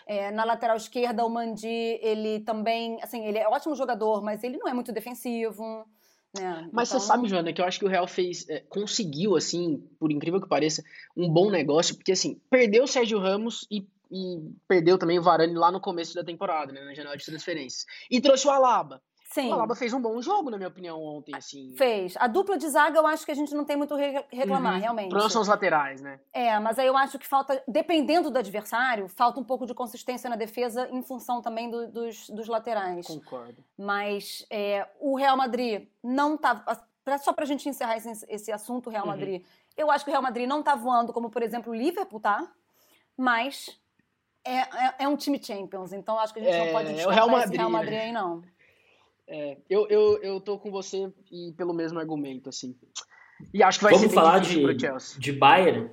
É, na lateral esquerda, o Mandi, ele também, assim, ele é ótimo jogador, mas ele não é muito defensivo. Né? Mas então... você sabe, Joana, que eu acho que o Real fez, é, conseguiu, assim, por incrível que pareça, um bom negócio, porque assim, perdeu o Sérgio Ramos e, e perdeu também o Varane lá no começo da temporada, né, na janela de transferências. E trouxe o Alaba. Sim. O Alaba fez um bom jogo, na minha opinião, ontem, assim. Fez. A dupla de zaga eu acho que a gente não tem muito re reclamar, uhum. realmente. Pronto são os laterais, né? É, mas aí eu acho que falta, dependendo do adversário, falta um pouco de consistência na defesa em função também do, dos, dos laterais. Concordo. Mas é, o Real Madrid não tá. Só pra gente encerrar esse, esse assunto, o Real uhum. Madrid. Eu acho que o Real Madrid não tá voando como, por exemplo, o Liverpool tá, mas é, é, é, um time Champions, então acho que a gente é, não pode descartar é o Real Madrid, Real Madrid né? aí, não. É, eu, eu, eu tô com você e pelo mesmo argumento, assim. E acho que vai Vamos ser falar de, de Bayern?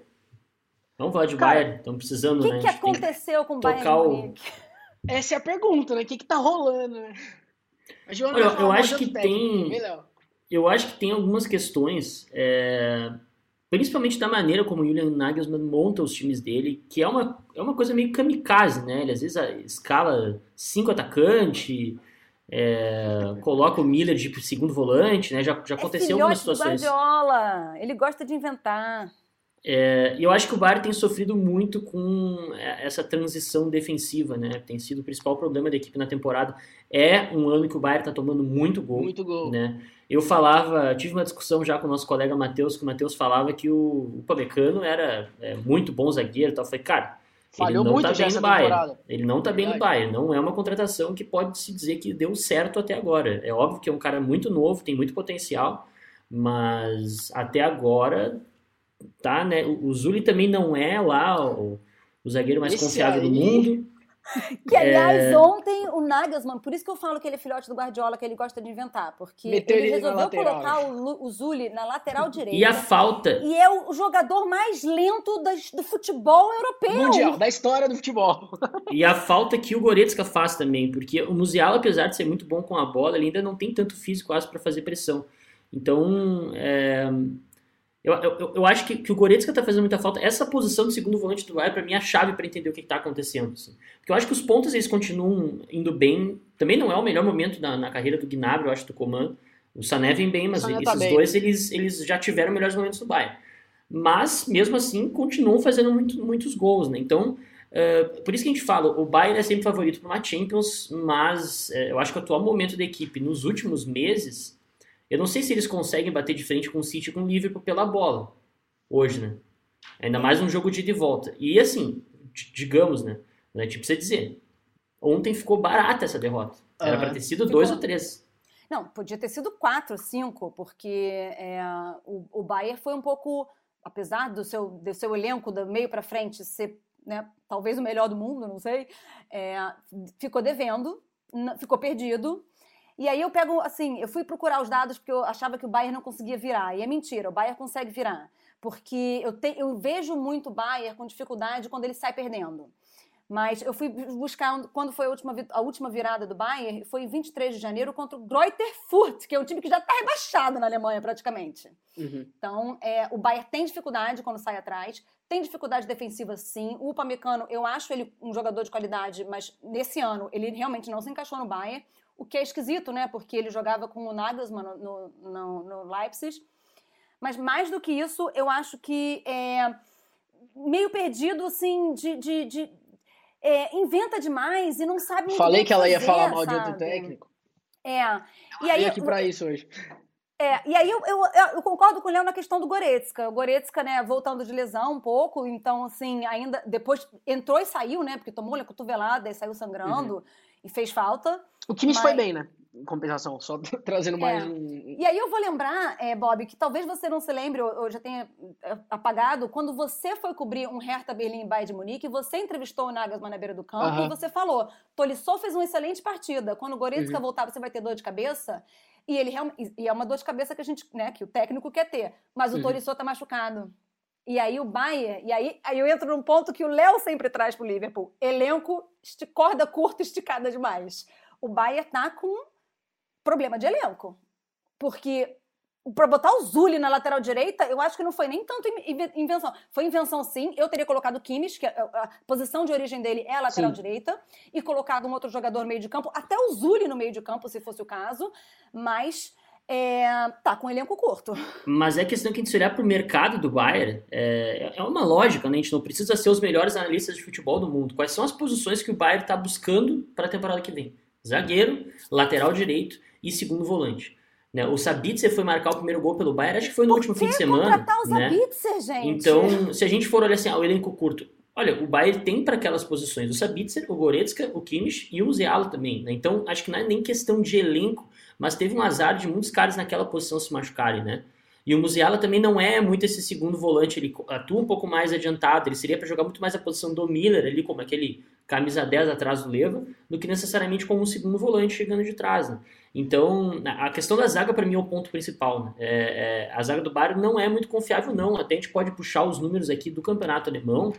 Vamos falar de Cara, Bayern, estamos precisando, que né? O que aconteceu com o Bayern o... essa é a pergunta, né? O que, que tá rolando, né? Olha, eu acho que tem. Eu acho que tem algumas questões, é, principalmente da maneira como o Julian Nagelsmann monta os times dele, que é uma, é uma coisa meio kamikaze, né? Ele às vezes escala cinco atacantes, é, coloca o Miller de segundo volante, né? Já, já é aconteceu é algumas situações. Guardiola, ele gosta de inventar. É, e eu acho que o Bayern tem sofrido muito com essa transição defensiva, né? Tem sido o principal problema da equipe na temporada. É um ano que o Bayern está tomando muito gol. Muito gol. Né? Eu falava, tive uma discussão já com o nosso colega Matheus, que o Matheus falava que o, o Pamecano era é, muito bom zagueiro e tal. Eu falei, cara, Falhou ele não muito tá bem no Bayern. Ele não tá bem no Bayern. Não é uma contratação que pode se dizer que deu certo até agora. É óbvio que é um cara muito novo, tem muito potencial, mas até agora tá, né? O Zuli também não é lá o, o zagueiro mais Esse confiável aí... do mundo. Que, aliás, é... ontem o Nagelsmann, por isso que eu falo que ele é filhote do Guardiola, que ele gosta de inventar, porque Meteu ele, resolveu colocar o, o Zuli na lateral direita. E a falta. E é o jogador mais lento das, do futebol europeu. Mundial, da história do futebol. *laughs* E a falta que o Goretzka faz também, porque o Musiala, apesar de ser muito bom com a bola, ele ainda não tem tanto físico para fazer pressão. Então, é, eu, eu, eu acho que, que o Goretzka está fazendo muita falta. Essa posição de segundo volante do Bayern, para mim, é a chave para entender o que está acontecendo. Assim. Porque eu acho que os pontos eles continuam indo bem. Também não é o melhor momento na, na carreira do Gnabry, eu acho, do Coman. O Sané vem bem, mas esses tá bem. dois eles, eles já tiveram melhores momentos do Bayern. Mas, mesmo assim, continuam fazendo muito, muitos gols. Né? Então, uh, por isso que a gente fala, o Bayern é sempre favorito para uma Champions, mas uh, eu acho que o atual momento da equipe nos últimos meses eu não sei se eles conseguem bater de frente com o City com o Liverpool pela bola. Hoje, né? Ainda mais um jogo de ida e volta. E assim, digamos, né? A gente precisa dizer. Ontem ficou barata essa derrota. Era para ter sido ficou... dois ou três. Não, podia ter sido quatro, cinco, porque é, o, o Bayern foi um pouco, apesar do seu, do seu elenco do meio para frente ser né, talvez o melhor do mundo, não sei, é, ficou devendo, ficou perdido e aí eu pego, assim, eu fui procurar os dados porque eu achava que o Bayern não conseguia virar. E é mentira, o Bayern consegue virar. Porque eu, te, eu vejo muito o Bayern com dificuldade quando ele sai perdendo. Mas eu fui buscar quando foi a última, a última virada do Bayern, foi em 23 de janeiro contra o Greuther Fürth, que é um time que já está rebaixado na Alemanha praticamente. Uhum. Então, é, o Bayern tem dificuldade quando sai atrás, tem dificuldade defensiva sim. O Upamecano, eu acho ele um jogador de qualidade, mas nesse ano ele realmente não se encaixou no Bayern. O que é esquisito, né? Porque ele jogava com o Nagelsmann no, no, no Leipzig. Mas mais do que isso, eu acho que é meio perdido, assim, de. de, de é, inventa demais e não sabe Falei que ela ia falar mal sabe? de outro técnico. É. E aí, aqui para isso hoje. É, e aí eu, eu, eu, concordo com o Léo na questão do Goretzka. O Goretzka, né, voltando de lesão um pouco, então, assim, ainda depois entrou e saiu, né, porque tomou uma cotovelada e saiu sangrando. Uhum e fez falta. O Kimmich mas... foi bem, né? Em compensação, só *laughs* trazendo mais é. um. E aí eu vou lembrar, é, Bob, que talvez você não se lembre, ou, já tenha é, apagado, quando você foi cobrir um Hertha Berlim em Bayern de Munique, você entrevistou o Nagelsmann na beira do campo uh -huh. e você falou: Tolisso fez uma excelente partida. Quando o Goretzka uh -huh. voltar, você vai ter dor de cabeça. E ele e é uma dor de cabeça que a gente, né, que o técnico quer ter. Mas o uh -huh. Tolisso tá machucado. E aí o Bayern, e aí, aí eu entro num ponto que o Léo sempre traz pro Liverpool. Elenco, corda curta, esticada demais. O Bayern tá com problema de elenco. Porque para botar o Zuli na lateral direita, eu acho que não foi nem tanto invenção. Foi invenção, sim. Eu teria colocado o Kimmich, que a, a posição de origem dele é a lateral sim. direita, e colocado um outro jogador no meio de campo, até o Zuli no meio de campo, se fosse o caso. Mas é, tá com um elenco curto. Mas é questão que a gente olhar para o mercado do Bayern, é, é uma lógica, né? A gente não precisa ser os melhores analistas de futebol do mundo. Quais são as posições que o Bayern está buscando para a temporada que vem? Zagueiro, lateral direito e segundo volante. Né? O Sabitzer foi marcar o primeiro gol pelo Bayern, acho que foi no último fim de semana. o né? Sabitzer, gente? Então, se a gente for olhar assim, ah, o elenco curto, olha, o Bayern tem para aquelas posições o Sabitzer, o Goretzka, o Kimmich e o Zealo também. Né? Então, acho que não é nem questão de elenco, mas teve um azar de muitos caras naquela posição se machucarem, né? E o Musiala também não é muito esse segundo volante, ele atua um pouco mais adiantado, ele seria para jogar muito mais a posição do Miller ali, como aquele camisa 10 atrás do Leva, do que necessariamente como um segundo volante chegando de trás. Né? Então, a questão da zaga para mim é o ponto principal. Né? É, é, a zaga do Bayern não é muito confiável, não. Até a gente pode puxar os números aqui do campeonato alemão.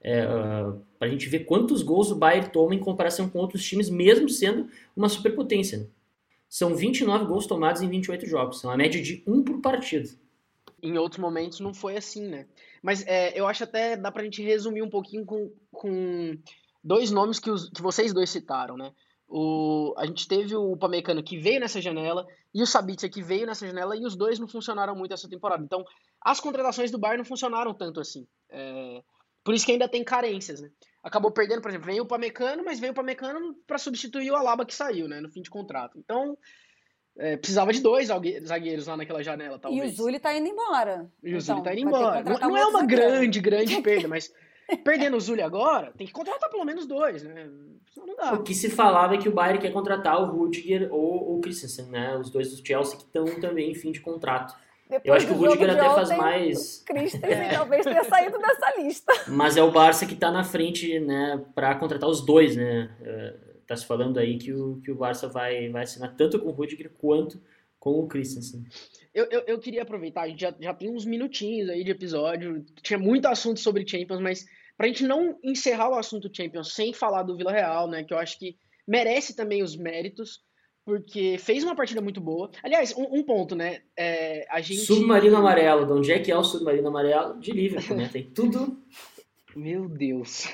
é, uh, para a gente ver quantos gols o Bayern toma em comparação com outros times, mesmo sendo uma superpotência. Né? São 29 gols tomados em 28 jogos, são a média de um por partido. Em outros momentos não foi assim, né? Mas é, eu acho até dá para a gente resumir um pouquinho com, com dois nomes que, os, que vocês dois citaram, né? O, a gente teve o Pamecano que veio nessa janela e o Sabitzer que veio nessa janela e os dois não funcionaram muito essa temporada. Então, as contratações do Bayern não funcionaram tanto assim. É, por isso que ainda tem carências, né? Acabou perdendo, por exemplo, veio o Pamecano, mas veio o Pamecano para substituir o Alaba que saiu, né, no fim de contrato. Então, é, precisava de dois zagueiros lá naquela janela, talvez. E o Zuli tá indo embora. E o então, Zuli tá indo embora. Não, não é uma grande, grande perda, *laughs* mas Perdendo o Zuli agora, tem que contratar pelo menos dois, né? não dá. O que se falava é que o Bayern quer contratar o Rudiger ou o Christensen, né? Os dois do Chelsea que estão também em fim de contrato. Depois eu acho que o Rudiger até faz mais. O Christensen *laughs* é. talvez tenha saído dessa lista. Mas é o Barça que está na frente, né, para contratar os dois, né? Tá se falando aí que o, que o Barça vai, vai assinar tanto com o Rudiger quanto com o Christensen. Eu, eu, eu, queria aproveitar, a gente já, já tem uns minutinhos aí de episódio, tinha muito assunto sobre Champions, mas pra gente não encerrar o assunto Champions sem falar do Vila Real, né, que eu acho que merece também os méritos, porque fez uma partida muito boa. Aliás, um, um ponto, né, é, a gente... Submarino Amarelo, de onde é que é o Submarino Amarelo? De Liverpool, né, tem tudo... *laughs* Meu Deus...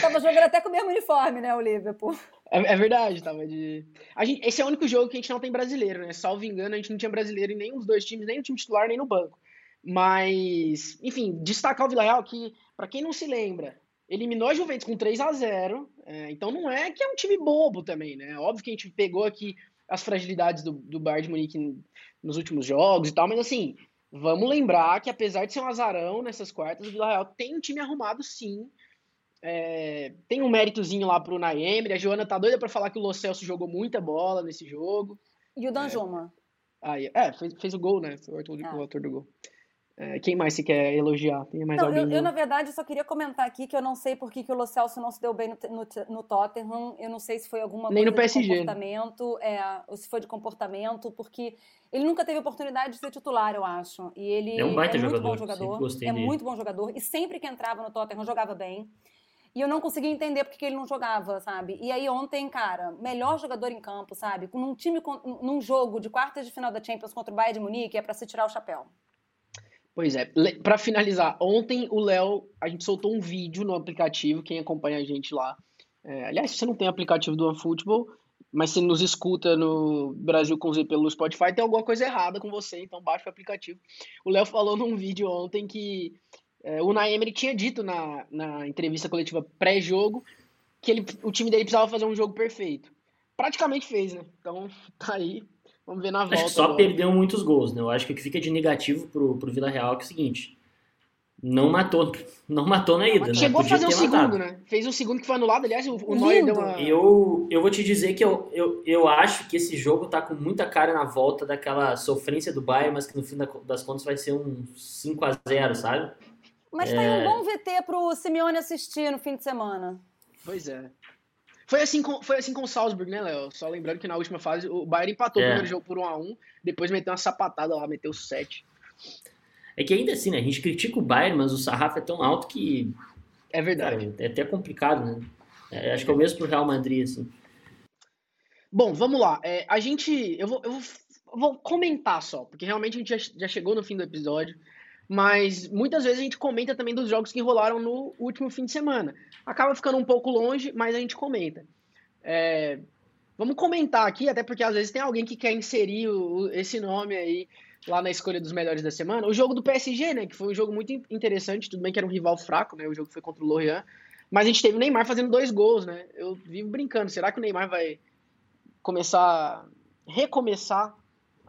Tava jogando até com o mesmo uniforme, né, o Liverpool. É, é, verdade, tava de. A gente, esse é o único jogo que a gente não tem brasileiro, né? Salvo engano, a gente não tinha brasileiro em nenhum dos dois times, nem no time titular, nem no banco. Mas, enfim, destacar o Vila Real que, para quem não se lembra, eliminou a Juventus com 3 a 0 é, então não é que é um time bobo também, né? Óbvio que a gente pegou aqui as fragilidades do, do Bayern de Munique nos últimos jogos e tal, mas assim, vamos lembrar que apesar de ser um azarão nessas quartas, o Vila Real tem um time arrumado sim. É, tem um méritozinho lá pro Naemer. A Joana tá doida para falar que o Lo Celso jogou muita bola nesse jogo. E o Danjuma? É, é fez, fez, o gol, né? Foi o autor, ah. o autor do gol. É, quem mais você quer elogiar? Tem mais não, alguém? Eu, eu, na verdade, só queria comentar aqui que eu não sei por que, que o Lo Celso não se deu bem no, no, no Tottenham. Eu não sei se foi alguma Nem coisa no PSG, de comportamento, é, ou se foi de comportamento, porque ele nunca teve oportunidade de ser titular, eu acho. E ele é um baita é muito jogador, bom jogador. É dele. muito bom jogador. E sempre que entrava no Tottenham, jogava bem. E eu não conseguia entender porque ele não jogava, sabe? E aí ontem, cara, melhor jogador em campo, sabe? Num time, num jogo de quartas de final da Champions contra o Bayern de Munique, é para se tirar o chapéu. Pois é. Para finalizar, ontem o Léo, a gente soltou um vídeo no aplicativo, quem acompanha a gente lá. É, aliás, se você não tem aplicativo do OneFootball, mas você nos escuta no Brasil com Z pelo Spotify, tem alguma coisa errada com você, então baixa o aplicativo. O Léo falou num vídeo ontem que é, o Naemery tinha dito na, na entrevista coletiva pré-jogo que ele, o time dele precisava fazer um jogo perfeito. Praticamente fez, né? Então *laughs* tá aí. Vamos ver na volta. Acho que só agora. perdeu muitos gols, né? Eu acho que o que fica de negativo pro, pro Vila Real é, é o seguinte. Não matou, *laughs* não matou na ida, né? Chegou a fazer o segundo, matado. né? Fez um segundo que foi anulado, aliás, o, o Neuer deu uma... Eu, eu vou te dizer que eu, eu, eu acho que esse jogo tá com muita cara na volta daquela sofrência do Bayern, mas que no fim das contas vai ser um 5 a 0 sabe? Mas é... tem um bom VT pro Simeone assistir no fim de semana. Pois é. Foi assim com, foi assim com o Salzburg, né, Léo? Só lembrando que na última fase o Bayern empatou é. o primeiro jogo por 1x1, depois meteu uma sapatada lá, meteu 7. É que ainda assim, né? A gente critica o Bayern, mas o sarrafo é tão alto que. É verdade. Cara, é até complicado, né? É, acho que é o mesmo pro Real Madrid, assim. Bom, vamos lá. É, a gente. Eu vou, eu vou, eu vou comentar só, porque realmente a gente já, já chegou no fim do episódio mas muitas vezes a gente comenta também dos jogos que rolaram no último fim de semana. Acaba ficando um pouco longe, mas a gente comenta. É, vamos comentar aqui, até porque às vezes tem alguém que quer inserir o, esse nome aí lá na escolha dos melhores da semana. O jogo do PSG, né, que foi um jogo muito interessante, tudo bem que era um rival fraco, né, o jogo foi contra o Lorient, mas a gente teve o Neymar fazendo dois gols, né, eu vivo brincando, será que o Neymar vai começar, recomeçar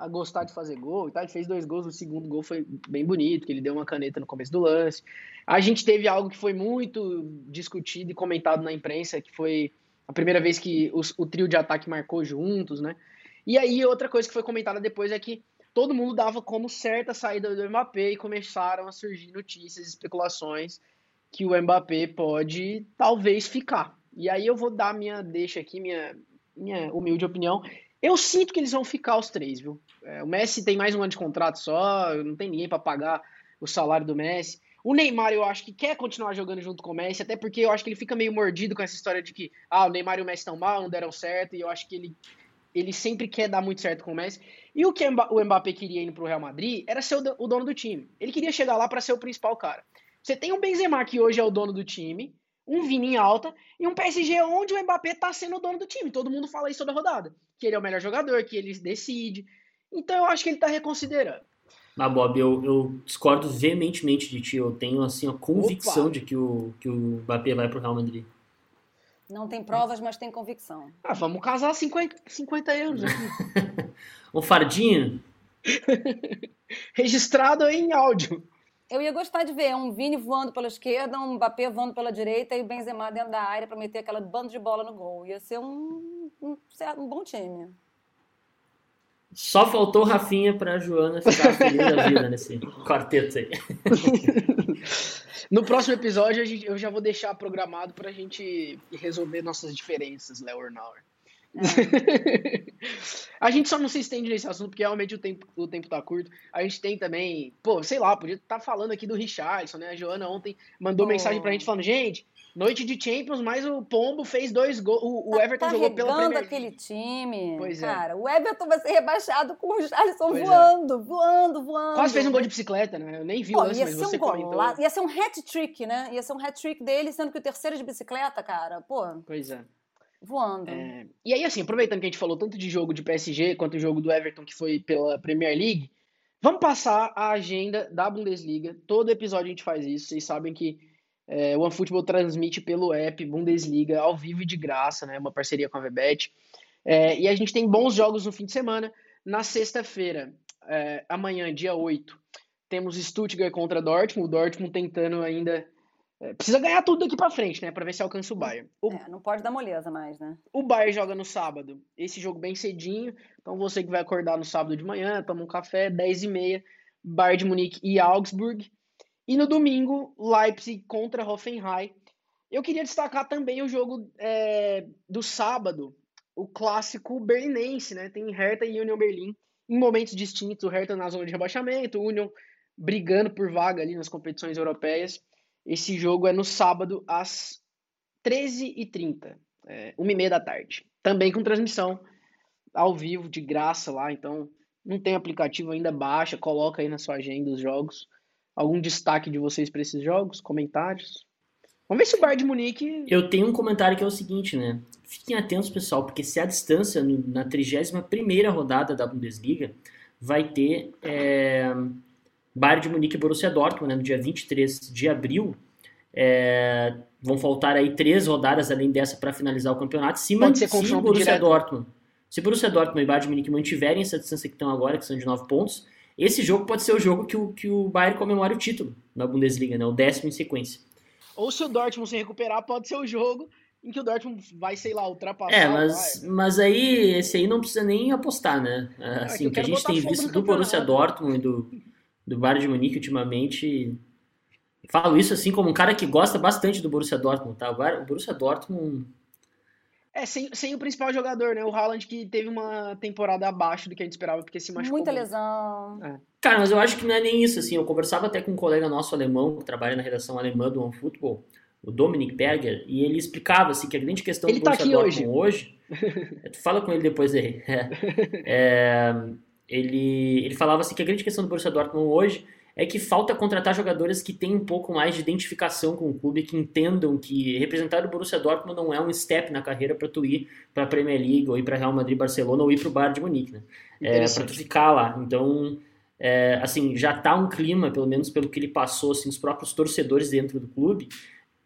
a gostar de fazer gol e tal. Ele fez dois gols, o segundo gol foi bem bonito, que ele deu uma caneta no começo do lance. A gente teve algo que foi muito discutido e comentado na imprensa, que foi a primeira vez que os, o trio de ataque marcou juntos, né? E aí outra coisa que foi comentada depois é que todo mundo dava como certa a saída do Mbappé e começaram a surgir notícias, especulações que o Mbappé pode talvez ficar. E aí eu vou dar minha deixa aqui, minha, minha humilde opinião. Eu sinto que eles vão ficar os três, viu? É, o Messi tem mais um ano de contrato só, não tem ninguém para pagar o salário do Messi. O Neymar, eu acho que quer continuar jogando junto com o Messi, até porque eu acho que ele fica meio mordido com essa história de que ah, o Neymar e o Messi estão mal, não deram certo, e eu acho que ele, ele sempre quer dar muito certo com o Messi. E o que o Mbappé queria ir pro Real Madrid era ser o dono do time. Ele queria chegar lá para ser o principal cara. Você tem um Benzema que hoje é o dono do time, um Vini em alta e um PSG onde o Mbappé tá sendo o dono do time. Todo mundo fala isso toda rodada, que ele é o melhor jogador, que ele decide. Então eu acho que ele tá reconsiderando. Mas, Bob, eu, eu, discordo veementemente de ti. Eu tenho, assim, a convicção Opa. de que o, que o Mbappé vai pro Real Madrid. Não tem provas, mas tem convicção. Ah, vamos casar 50, 50 euros aqui. *laughs* um fardinho? *laughs* Registrado em áudio. Eu ia gostar de ver um Vini voando pela esquerda, um Mbappé voando pela direita e o Benzema dentro da área para meter aquela banda de bola no gol. Ia ser um, um, um bom time. Só faltou Rafinha para Joana ficar feliz da vida nesse *laughs* quarteto aí. No próximo episódio eu já vou deixar programado para a gente resolver nossas diferenças, Léo Ornauer. *laughs* a gente só não se estende nesse assunto porque realmente o tempo, o tempo tá curto. A gente tem também, pô, sei lá, podia estar tá falando aqui do Richardson, né? A Joana ontem mandou oh. mensagem pra gente falando, gente, noite de Champions, mas o Pombo fez dois gols. O, tá Everton jogou pela Premier aquele time. Pois é. Cara, o Everton vai ser rebaixado com o Richardson pois voando, é. voando, voando. Quase fez um gol de bicicleta, né? Eu nem vi o lance, mas você um comentou. Lá, ia ser um hat-trick, né? Ia ser um hat-trick dele, sendo que o terceiro de bicicleta, cara, pô. Pois é voando. É, e aí, assim, aproveitando que a gente falou tanto de jogo de PSG quanto o jogo do Everton que foi pela Premier League, vamos passar a agenda da Bundesliga. Todo episódio a gente faz isso. Vocês sabem que é, o OneFootball transmite pelo app Bundesliga ao vivo e de graça, né? Uma parceria com a VBet. É, e a gente tem bons jogos no fim de semana. Na sexta-feira, é, amanhã, dia 8, temos Stuttgart contra Dortmund. O Dortmund tentando ainda é, precisa ganhar tudo daqui para frente, né? Pra ver se alcança o Bayern. O, é, não pode dar moleza mais, né? O Bayern joga no sábado. Esse jogo bem cedinho. Então você que vai acordar no sábado de manhã, toma um café, 10 e meia, Bayern de Munique e Augsburg. E no domingo, Leipzig contra Hoffenheim. Eu queria destacar também o jogo é, do sábado, o clássico berlinense, né? Tem Hertha e Union Berlim em momentos distintos. O Hertha na zona de rebaixamento, o Union brigando por vaga ali nas competições europeias. Esse jogo é no sábado, às 13h30, é, 1h30 da tarde. Também com transmissão ao vivo, de graça lá. Então, não tem aplicativo ainda, baixa, coloca aí na sua agenda os jogos. Algum destaque de vocês para esses jogos? Comentários? Vamos ver se o Bayern de Munique. Eu tenho um comentário que é o seguinte, né? Fiquem atentos, pessoal, porque se a distância na 31 rodada da Bundesliga vai ter é, Bayern de Munique e Borussia Dortmund, né, no dia 23 de abril. É, vão faltar aí três rodadas além dessa para finalizar o campeonato. Se, Pode ser se Borussia direto. Dortmund, se Borussia Dortmund e Bayern de Munique mantiverem essa distância que estão agora, que são de nove pontos, esse jogo pode ser o jogo que o, que o Bayern comemore o título na Bundesliga, né, o décimo em sequência. Ou se o Dortmund se recuperar, pode ser o jogo em que o Dortmund vai, sei lá, ultrapassar. É, mas, mas aí esse aí não precisa nem apostar, né? Assim, é, que, que a gente tem visto do Borussia Dortmund e do, do Bayern de Munique ultimamente. Falo isso assim como um cara que gosta bastante do Borussia Dortmund, tá? O Borussia Dortmund é, sem, sem o principal jogador, né? O Haaland que teve uma temporada abaixo do que a gente esperava, porque se machucou. Muita muito. lesão. É. Cara, mas eu acho que não é nem isso, assim. Eu conversava até com um colega nosso alemão, que trabalha na redação alemã do OneFootball, o Dominic Berger, e ele explicava, assim, que a grande questão ele do tá Borussia Dortmund hoje... hoje *laughs* tu fala com ele depois aí. *laughs* É, é, ele, ele falava assim que a grande questão do Borussia Dortmund hoje é que falta contratar jogadores que tenham um pouco mais de identificação com o clube, que entendam que representar o Borussia Dortmund não é um step na carreira para tu ir para a Premier League ou ir para Real Madrid, Barcelona ou ir para o Bayern de Munique, né? É, para tu ficar lá. Então, é, assim, já tá um clima, pelo menos pelo que ele passou, assim, os próprios torcedores dentro do clube.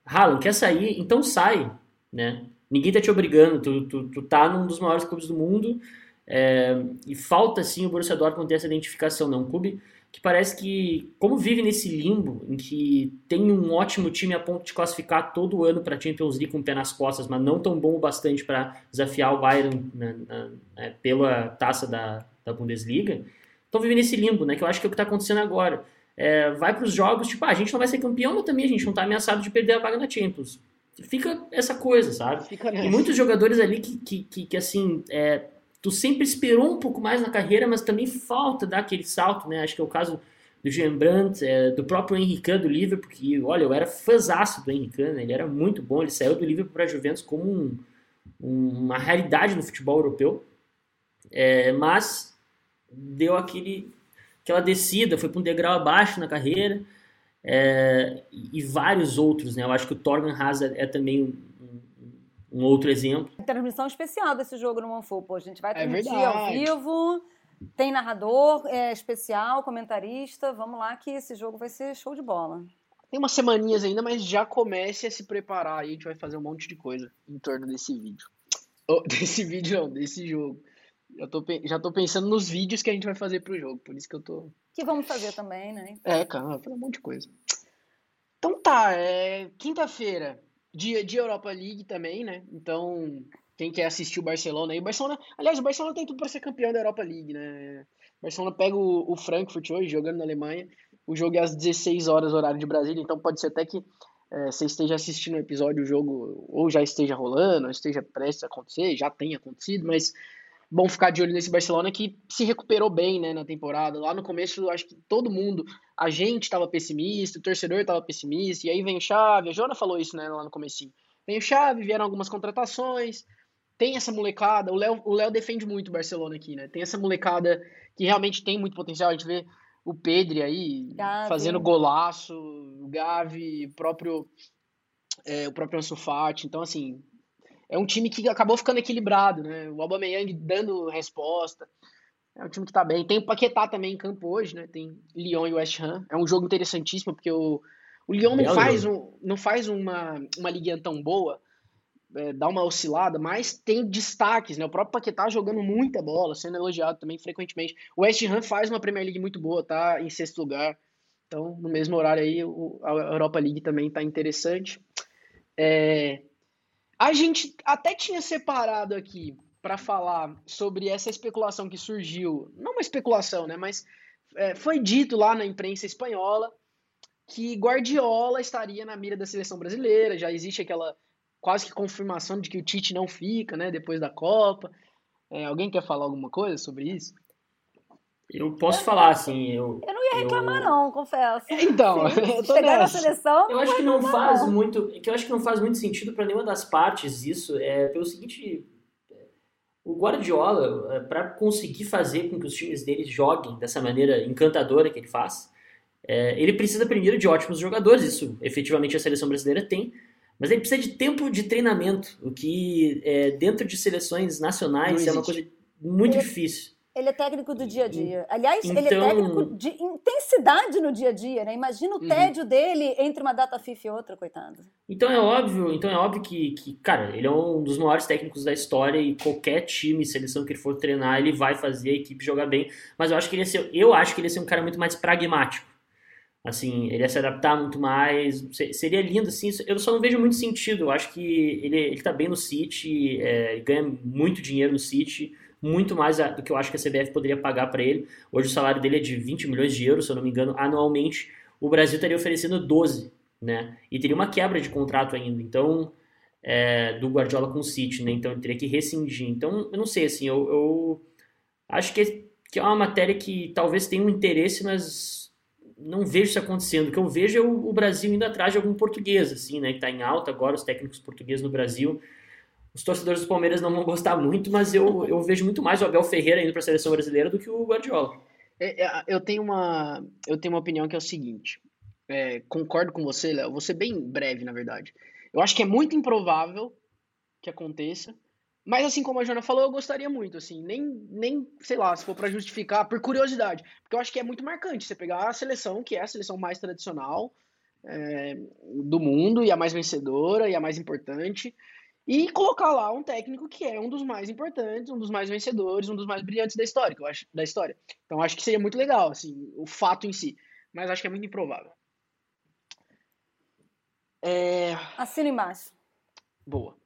Haaland, quer sair? Então sai, né? Ninguém tá te obrigando, tu, tu, tu tá num dos maiores clubes do mundo, é, e falta sim o Borussia Dortmund ter essa identificação, né? Um clube que parece que, como vive nesse limbo, em que tem um ótimo time a ponto de classificar todo ano para a Champions League com o pé nas costas, mas não tão bom o bastante para desafiar o Bayern na, na, pela taça da, da Bundesliga, estão vivendo nesse limbo, né? Que eu acho que é o que está acontecendo agora. É, vai para os jogos, tipo, ah, a gente não vai ser campeão, mas também a gente não está ameaçado de perder a vaga na Champions. Fica essa coisa, sabe? Fica e muitos jogadores ali que, que, que, que assim, é, tu sempre esperou um pouco mais na carreira, mas também falta dar aquele salto, né? Acho que é o caso do Jean Brandt, é, do próprio Henrique do Liverpool, porque, olha, eu era fãzaço do Henrique, né? ele era muito bom, ele saiu do Liverpool para a Juventus como um, um, uma realidade no futebol europeu, é, mas deu aquele, aquela descida, foi para um degrau abaixo na carreira, é, e vários outros, né? Eu acho que o Torgan Hazard é também um, outro exemplo. Transmissão especial desse jogo no OneFootball. A gente vai é transmitir é ao vivo, tem narrador é, especial, comentarista. Vamos lá que esse jogo vai ser show de bola. Tem umas semaninhas ainda, mas já comece a se preparar aí. A gente vai fazer um monte de coisa em torno desse vídeo. *laughs* Oh, desse vídeo não, desse jogo. Já tô, já tô pensando nos vídeos que a gente vai fazer pro jogo, por isso que eu tô. Que vamos fazer também, né? É, cara, fazer um monte de coisa. Então tá, é quinta-feira, dia de Europa League também, né? Então, quem quer assistir o Barcelona aí, o Barcelona, aliás, o Barcelona tem tudo para ser campeão da Europa League, né? O Barcelona pega o, o Frankfurt hoje, jogando na Alemanha. O jogo é às 16 horas, horário de Brasília, então pode ser até que é, você esteja assistindo o episódio, o jogo ou já esteja rolando, ou esteja prestes a acontecer, já tenha acontecido, mas bom ficar de olho nesse Barcelona que se recuperou bem né, na temporada. Lá no começo, acho que todo mundo, a gente estava pessimista, o torcedor estava pessimista, e aí vem o Xavi, a Jona falou isso né, lá no começo. Vem o Xavi, vieram algumas contratações, tem essa molecada, o Léo, o Léo defende muito o Barcelona aqui, né? Tem essa molecada que realmente tem muito potencial, a gente vê o Pedri aí Gavi. fazendo golaço, o Gavi, o próprio, é, o próprio Ansu Fati, então assim, é um time que acabou ficando equilibrado, né? O Aubameyang dando resposta. É um time que tá bem. Tem o Paquetá também em campo hoje, né? Tem Lyon e West Ham. É um jogo interessantíssimo porque o, o Lyon não faz, um, não faz uma, uma liguinha tão boa, é, dá uma oscilada, mas tem destaques, né? O próprio Paquetá jogando muita bola, sendo elogiado também frequentemente. O West Ham faz uma Premier League muito boa, tá em sexto lugar. Então, no mesmo horário aí, o, a Europa League também tá interessante. É, a gente até tinha separado aqui para falar sobre essa especulação que surgiu, não uma especulação, né, mas é, foi dito lá na imprensa espanhola que Guardiola estaria na mira da seleção brasileira, já existe aquela quase que confirmação de que o Tite não fica, né, depois da Copa. É, alguém quer falar alguma coisa sobre isso? Eu posso falar, assim, eu... Eu ia reclamar eu... não, confesso. Então, eu tô chegar na seleção... Eu acho que não faz não. muito... Que eu acho que não faz muito sentido para nenhuma das partes isso, é pelo seguinte... O Guardiola, é, para conseguir fazer com que os times dele joguem dessa maneira encantadora que ele faz, é, ele precisa primeiro de ótimos jogadores, isso efetivamente a seleção brasileira tem, mas ele precisa de tempo de treinamento, o que é, dentro de seleções nacionais é uma coisa muito difícil. Ele é técnico do dia a dia. Aliás, então... ele é então- técnico de intensidade no dia a dia, né? Imagina o uhum. tédio dele entre uma data FIFA e outra, coitado. Então é óbvio, então é óbvio que, que, cara, ele é um dos maiores técnicos da história e qualquer time, seleção que ele for treinar, ele vai fazer a equipe jogar bem. Mas eu acho que ele ia ser, eu acho que ele ia ser um cara muito mais pragmático. Assim, ele ia se adaptar muito mais. Seria lindo, assim. Eu só não vejo muito sentido. Eu acho que ele, ele tá bem no City, é, ganha muito dinheiro no City muito mais do que eu acho que a CBF poderia pagar para ele. Hoje o salário dele é de 20 milhões de euros, se eu não me engano, anualmente. O Brasil estaria oferecendo 12, né? E teria uma quebra de contrato ainda. Então, é, do Guardiola com o City, né? Então ele teria que rescindir. Então, eu não sei, assim, eu, eu acho que, que é uma matéria que talvez tenha um interesse, mas não vejo isso acontecendo. O que eu vejo é o, o Brasil indo atrás de algum português, assim, né? Que está em alta agora, os técnicos portugueses no Brasil os torcedores do Palmeiras não vão gostar muito, mas eu, eu vejo muito mais o Abel Ferreira indo para a seleção brasileira do que o Guardiola. É, é, eu, tenho uma, eu tenho uma opinião que é o seguinte. É, concordo com você, Léo. Vou ser bem breve, na verdade. Eu acho que é muito improvável que aconteça. Mas assim como a Jona falou, eu gostaria muito, assim, nem, nem sei lá, se for para justificar, por curiosidade. Porque eu acho que é muito marcante você pegar a seleção, que é a seleção mais tradicional é, do mundo, e a mais vencedora, e a mais importante, e colocar lá um técnico que é um dos mais importantes, um dos mais vencedores, um dos mais brilhantes da história, eu acho, da história. Então acho que seria muito legal, assim, o fato em si, mas acho que é muito improvável. É... Assina embaixo. Boa.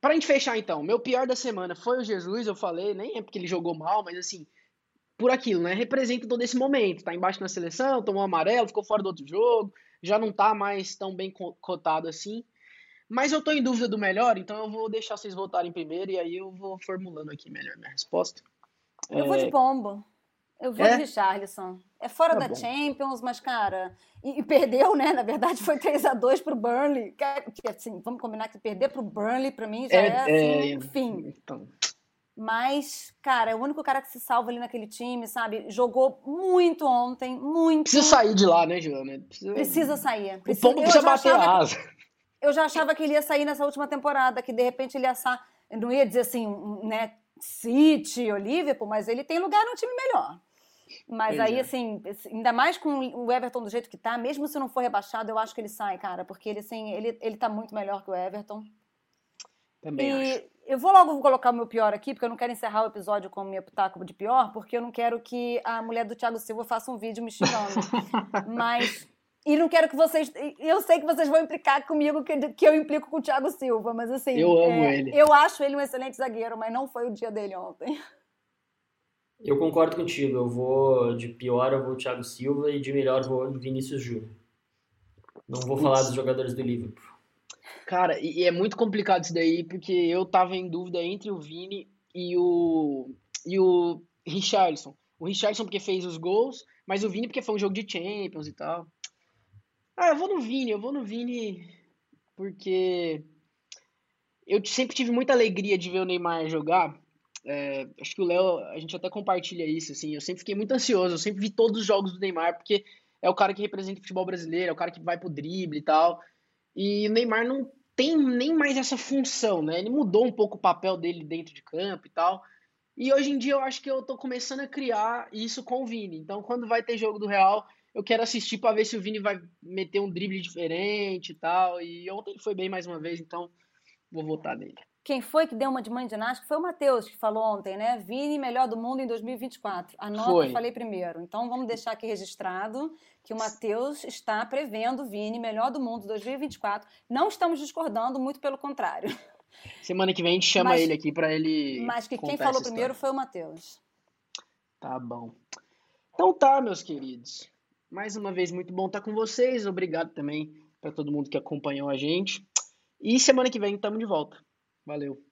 Para a gente fechar então, meu pior da semana foi o Jesus, eu falei, nem é porque ele jogou mal, mas assim, por aquilo, né? Representa todo esse momento. Tá embaixo na seleção, tomou amarelo, ficou fora do outro jogo, já não tá mais tão bem cotado assim. Mas eu tô em dúvida do melhor, então eu vou deixar vocês votarem primeiro e aí eu vou formulando aqui melhor minha resposta. Eu é... vou de pombo. Eu vou é? de Richarlison. É fora tá da bom. Champions, mas, cara. E, e, perdeu, né? Na verdade, foi 3 a 2 pro Burnley. Que, assim, vamos combinar que perder pro Burnley, pra mim, já é, é assim, é... fim. Então... Mas, cara, é o único cara que se salva ali naquele time, sabe? Jogou muito ontem, muito. Precisa sair de lá, né, Joana? Precisa, precisa sair. Precisa... O pombo precisa bater a asa. Eu já achava que ele ia sair nessa última temporada, que de repente ele ia sair. Não ia dizer assim, né? City ou Liverpool, mas ele tem lugar num time melhor. Mas aí, é. assim, ainda mais com o Everton do jeito que tá, mesmo se não for rebaixado, eu acho que ele sai, cara, porque ele, assim, ele, ele tá muito melhor que o Everton. Também e acho. eu vou logo colocar o meu pior aqui, porque eu não quero encerrar o episódio com o meu pitaco de pior, porque eu não quero que a mulher do Thiago Silva faça um vídeo me xingando. *laughs* mas e não quero que vocês. Eu sei que vocês vão implicar comigo que, que eu implico com o Thiago Silva, mas assim. Eu amo é, ele. Eu acho ele um excelente zagueiro, mas não foi o dia dele ontem. Eu concordo contigo. Eu vou de pior, eu vou o Thiago Silva e de melhor eu vou Vinícius Júnior. Não vou falar dos jogadores do Liverpool. Cara, e é muito complicado isso daí, porque eu tava em dúvida entre o Vini e o, e o Richarlison. O Richarlison porque fez os gols, mas o Vini porque foi um jogo de Champions e tal. Ah, eu vou no Vini, eu vou no Vini porque eu sempre tive muita alegria de ver o Neymar jogar. É, acho que o Léo, a gente até compartilha isso, assim. Eu sempre fiquei muito ansioso, eu sempre vi todos os jogos do Neymar, porque é o cara que representa o futebol brasileiro, é o cara que vai pro drible e tal. E o Neymar não tem nem mais essa função, né? Ele mudou um pouco o papel dele dentro de campo e tal. E hoje em dia eu acho que eu tô começando a criar isso com o Vini. Então, quando vai ter jogo do Real, eu quero assistir para ver se o Vini vai meter um drible diferente e tal. E ontem ele foi bem mais uma vez, então vou votar nele. Quem foi que deu uma de mãe de ginástica foi o Matheus, que falou ontem, né? Vini, melhor do mundo em 2024. A nota foi. eu falei primeiro. Então vamos deixar aqui registrado que o Matheus está prevendo Vini, melhor do mundo em 2024. Não estamos discordando, muito pelo contrário. Semana que vem a gente chama mas, ele aqui para ele. Mas que quem falou primeiro foi o Matheus. Tá bom. Então tá, meus queridos. Mais uma vez, muito bom estar com vocês. Obrigado também para todo mundo que acompanhou a gente. E semana que vem estamos de volta. Valeu.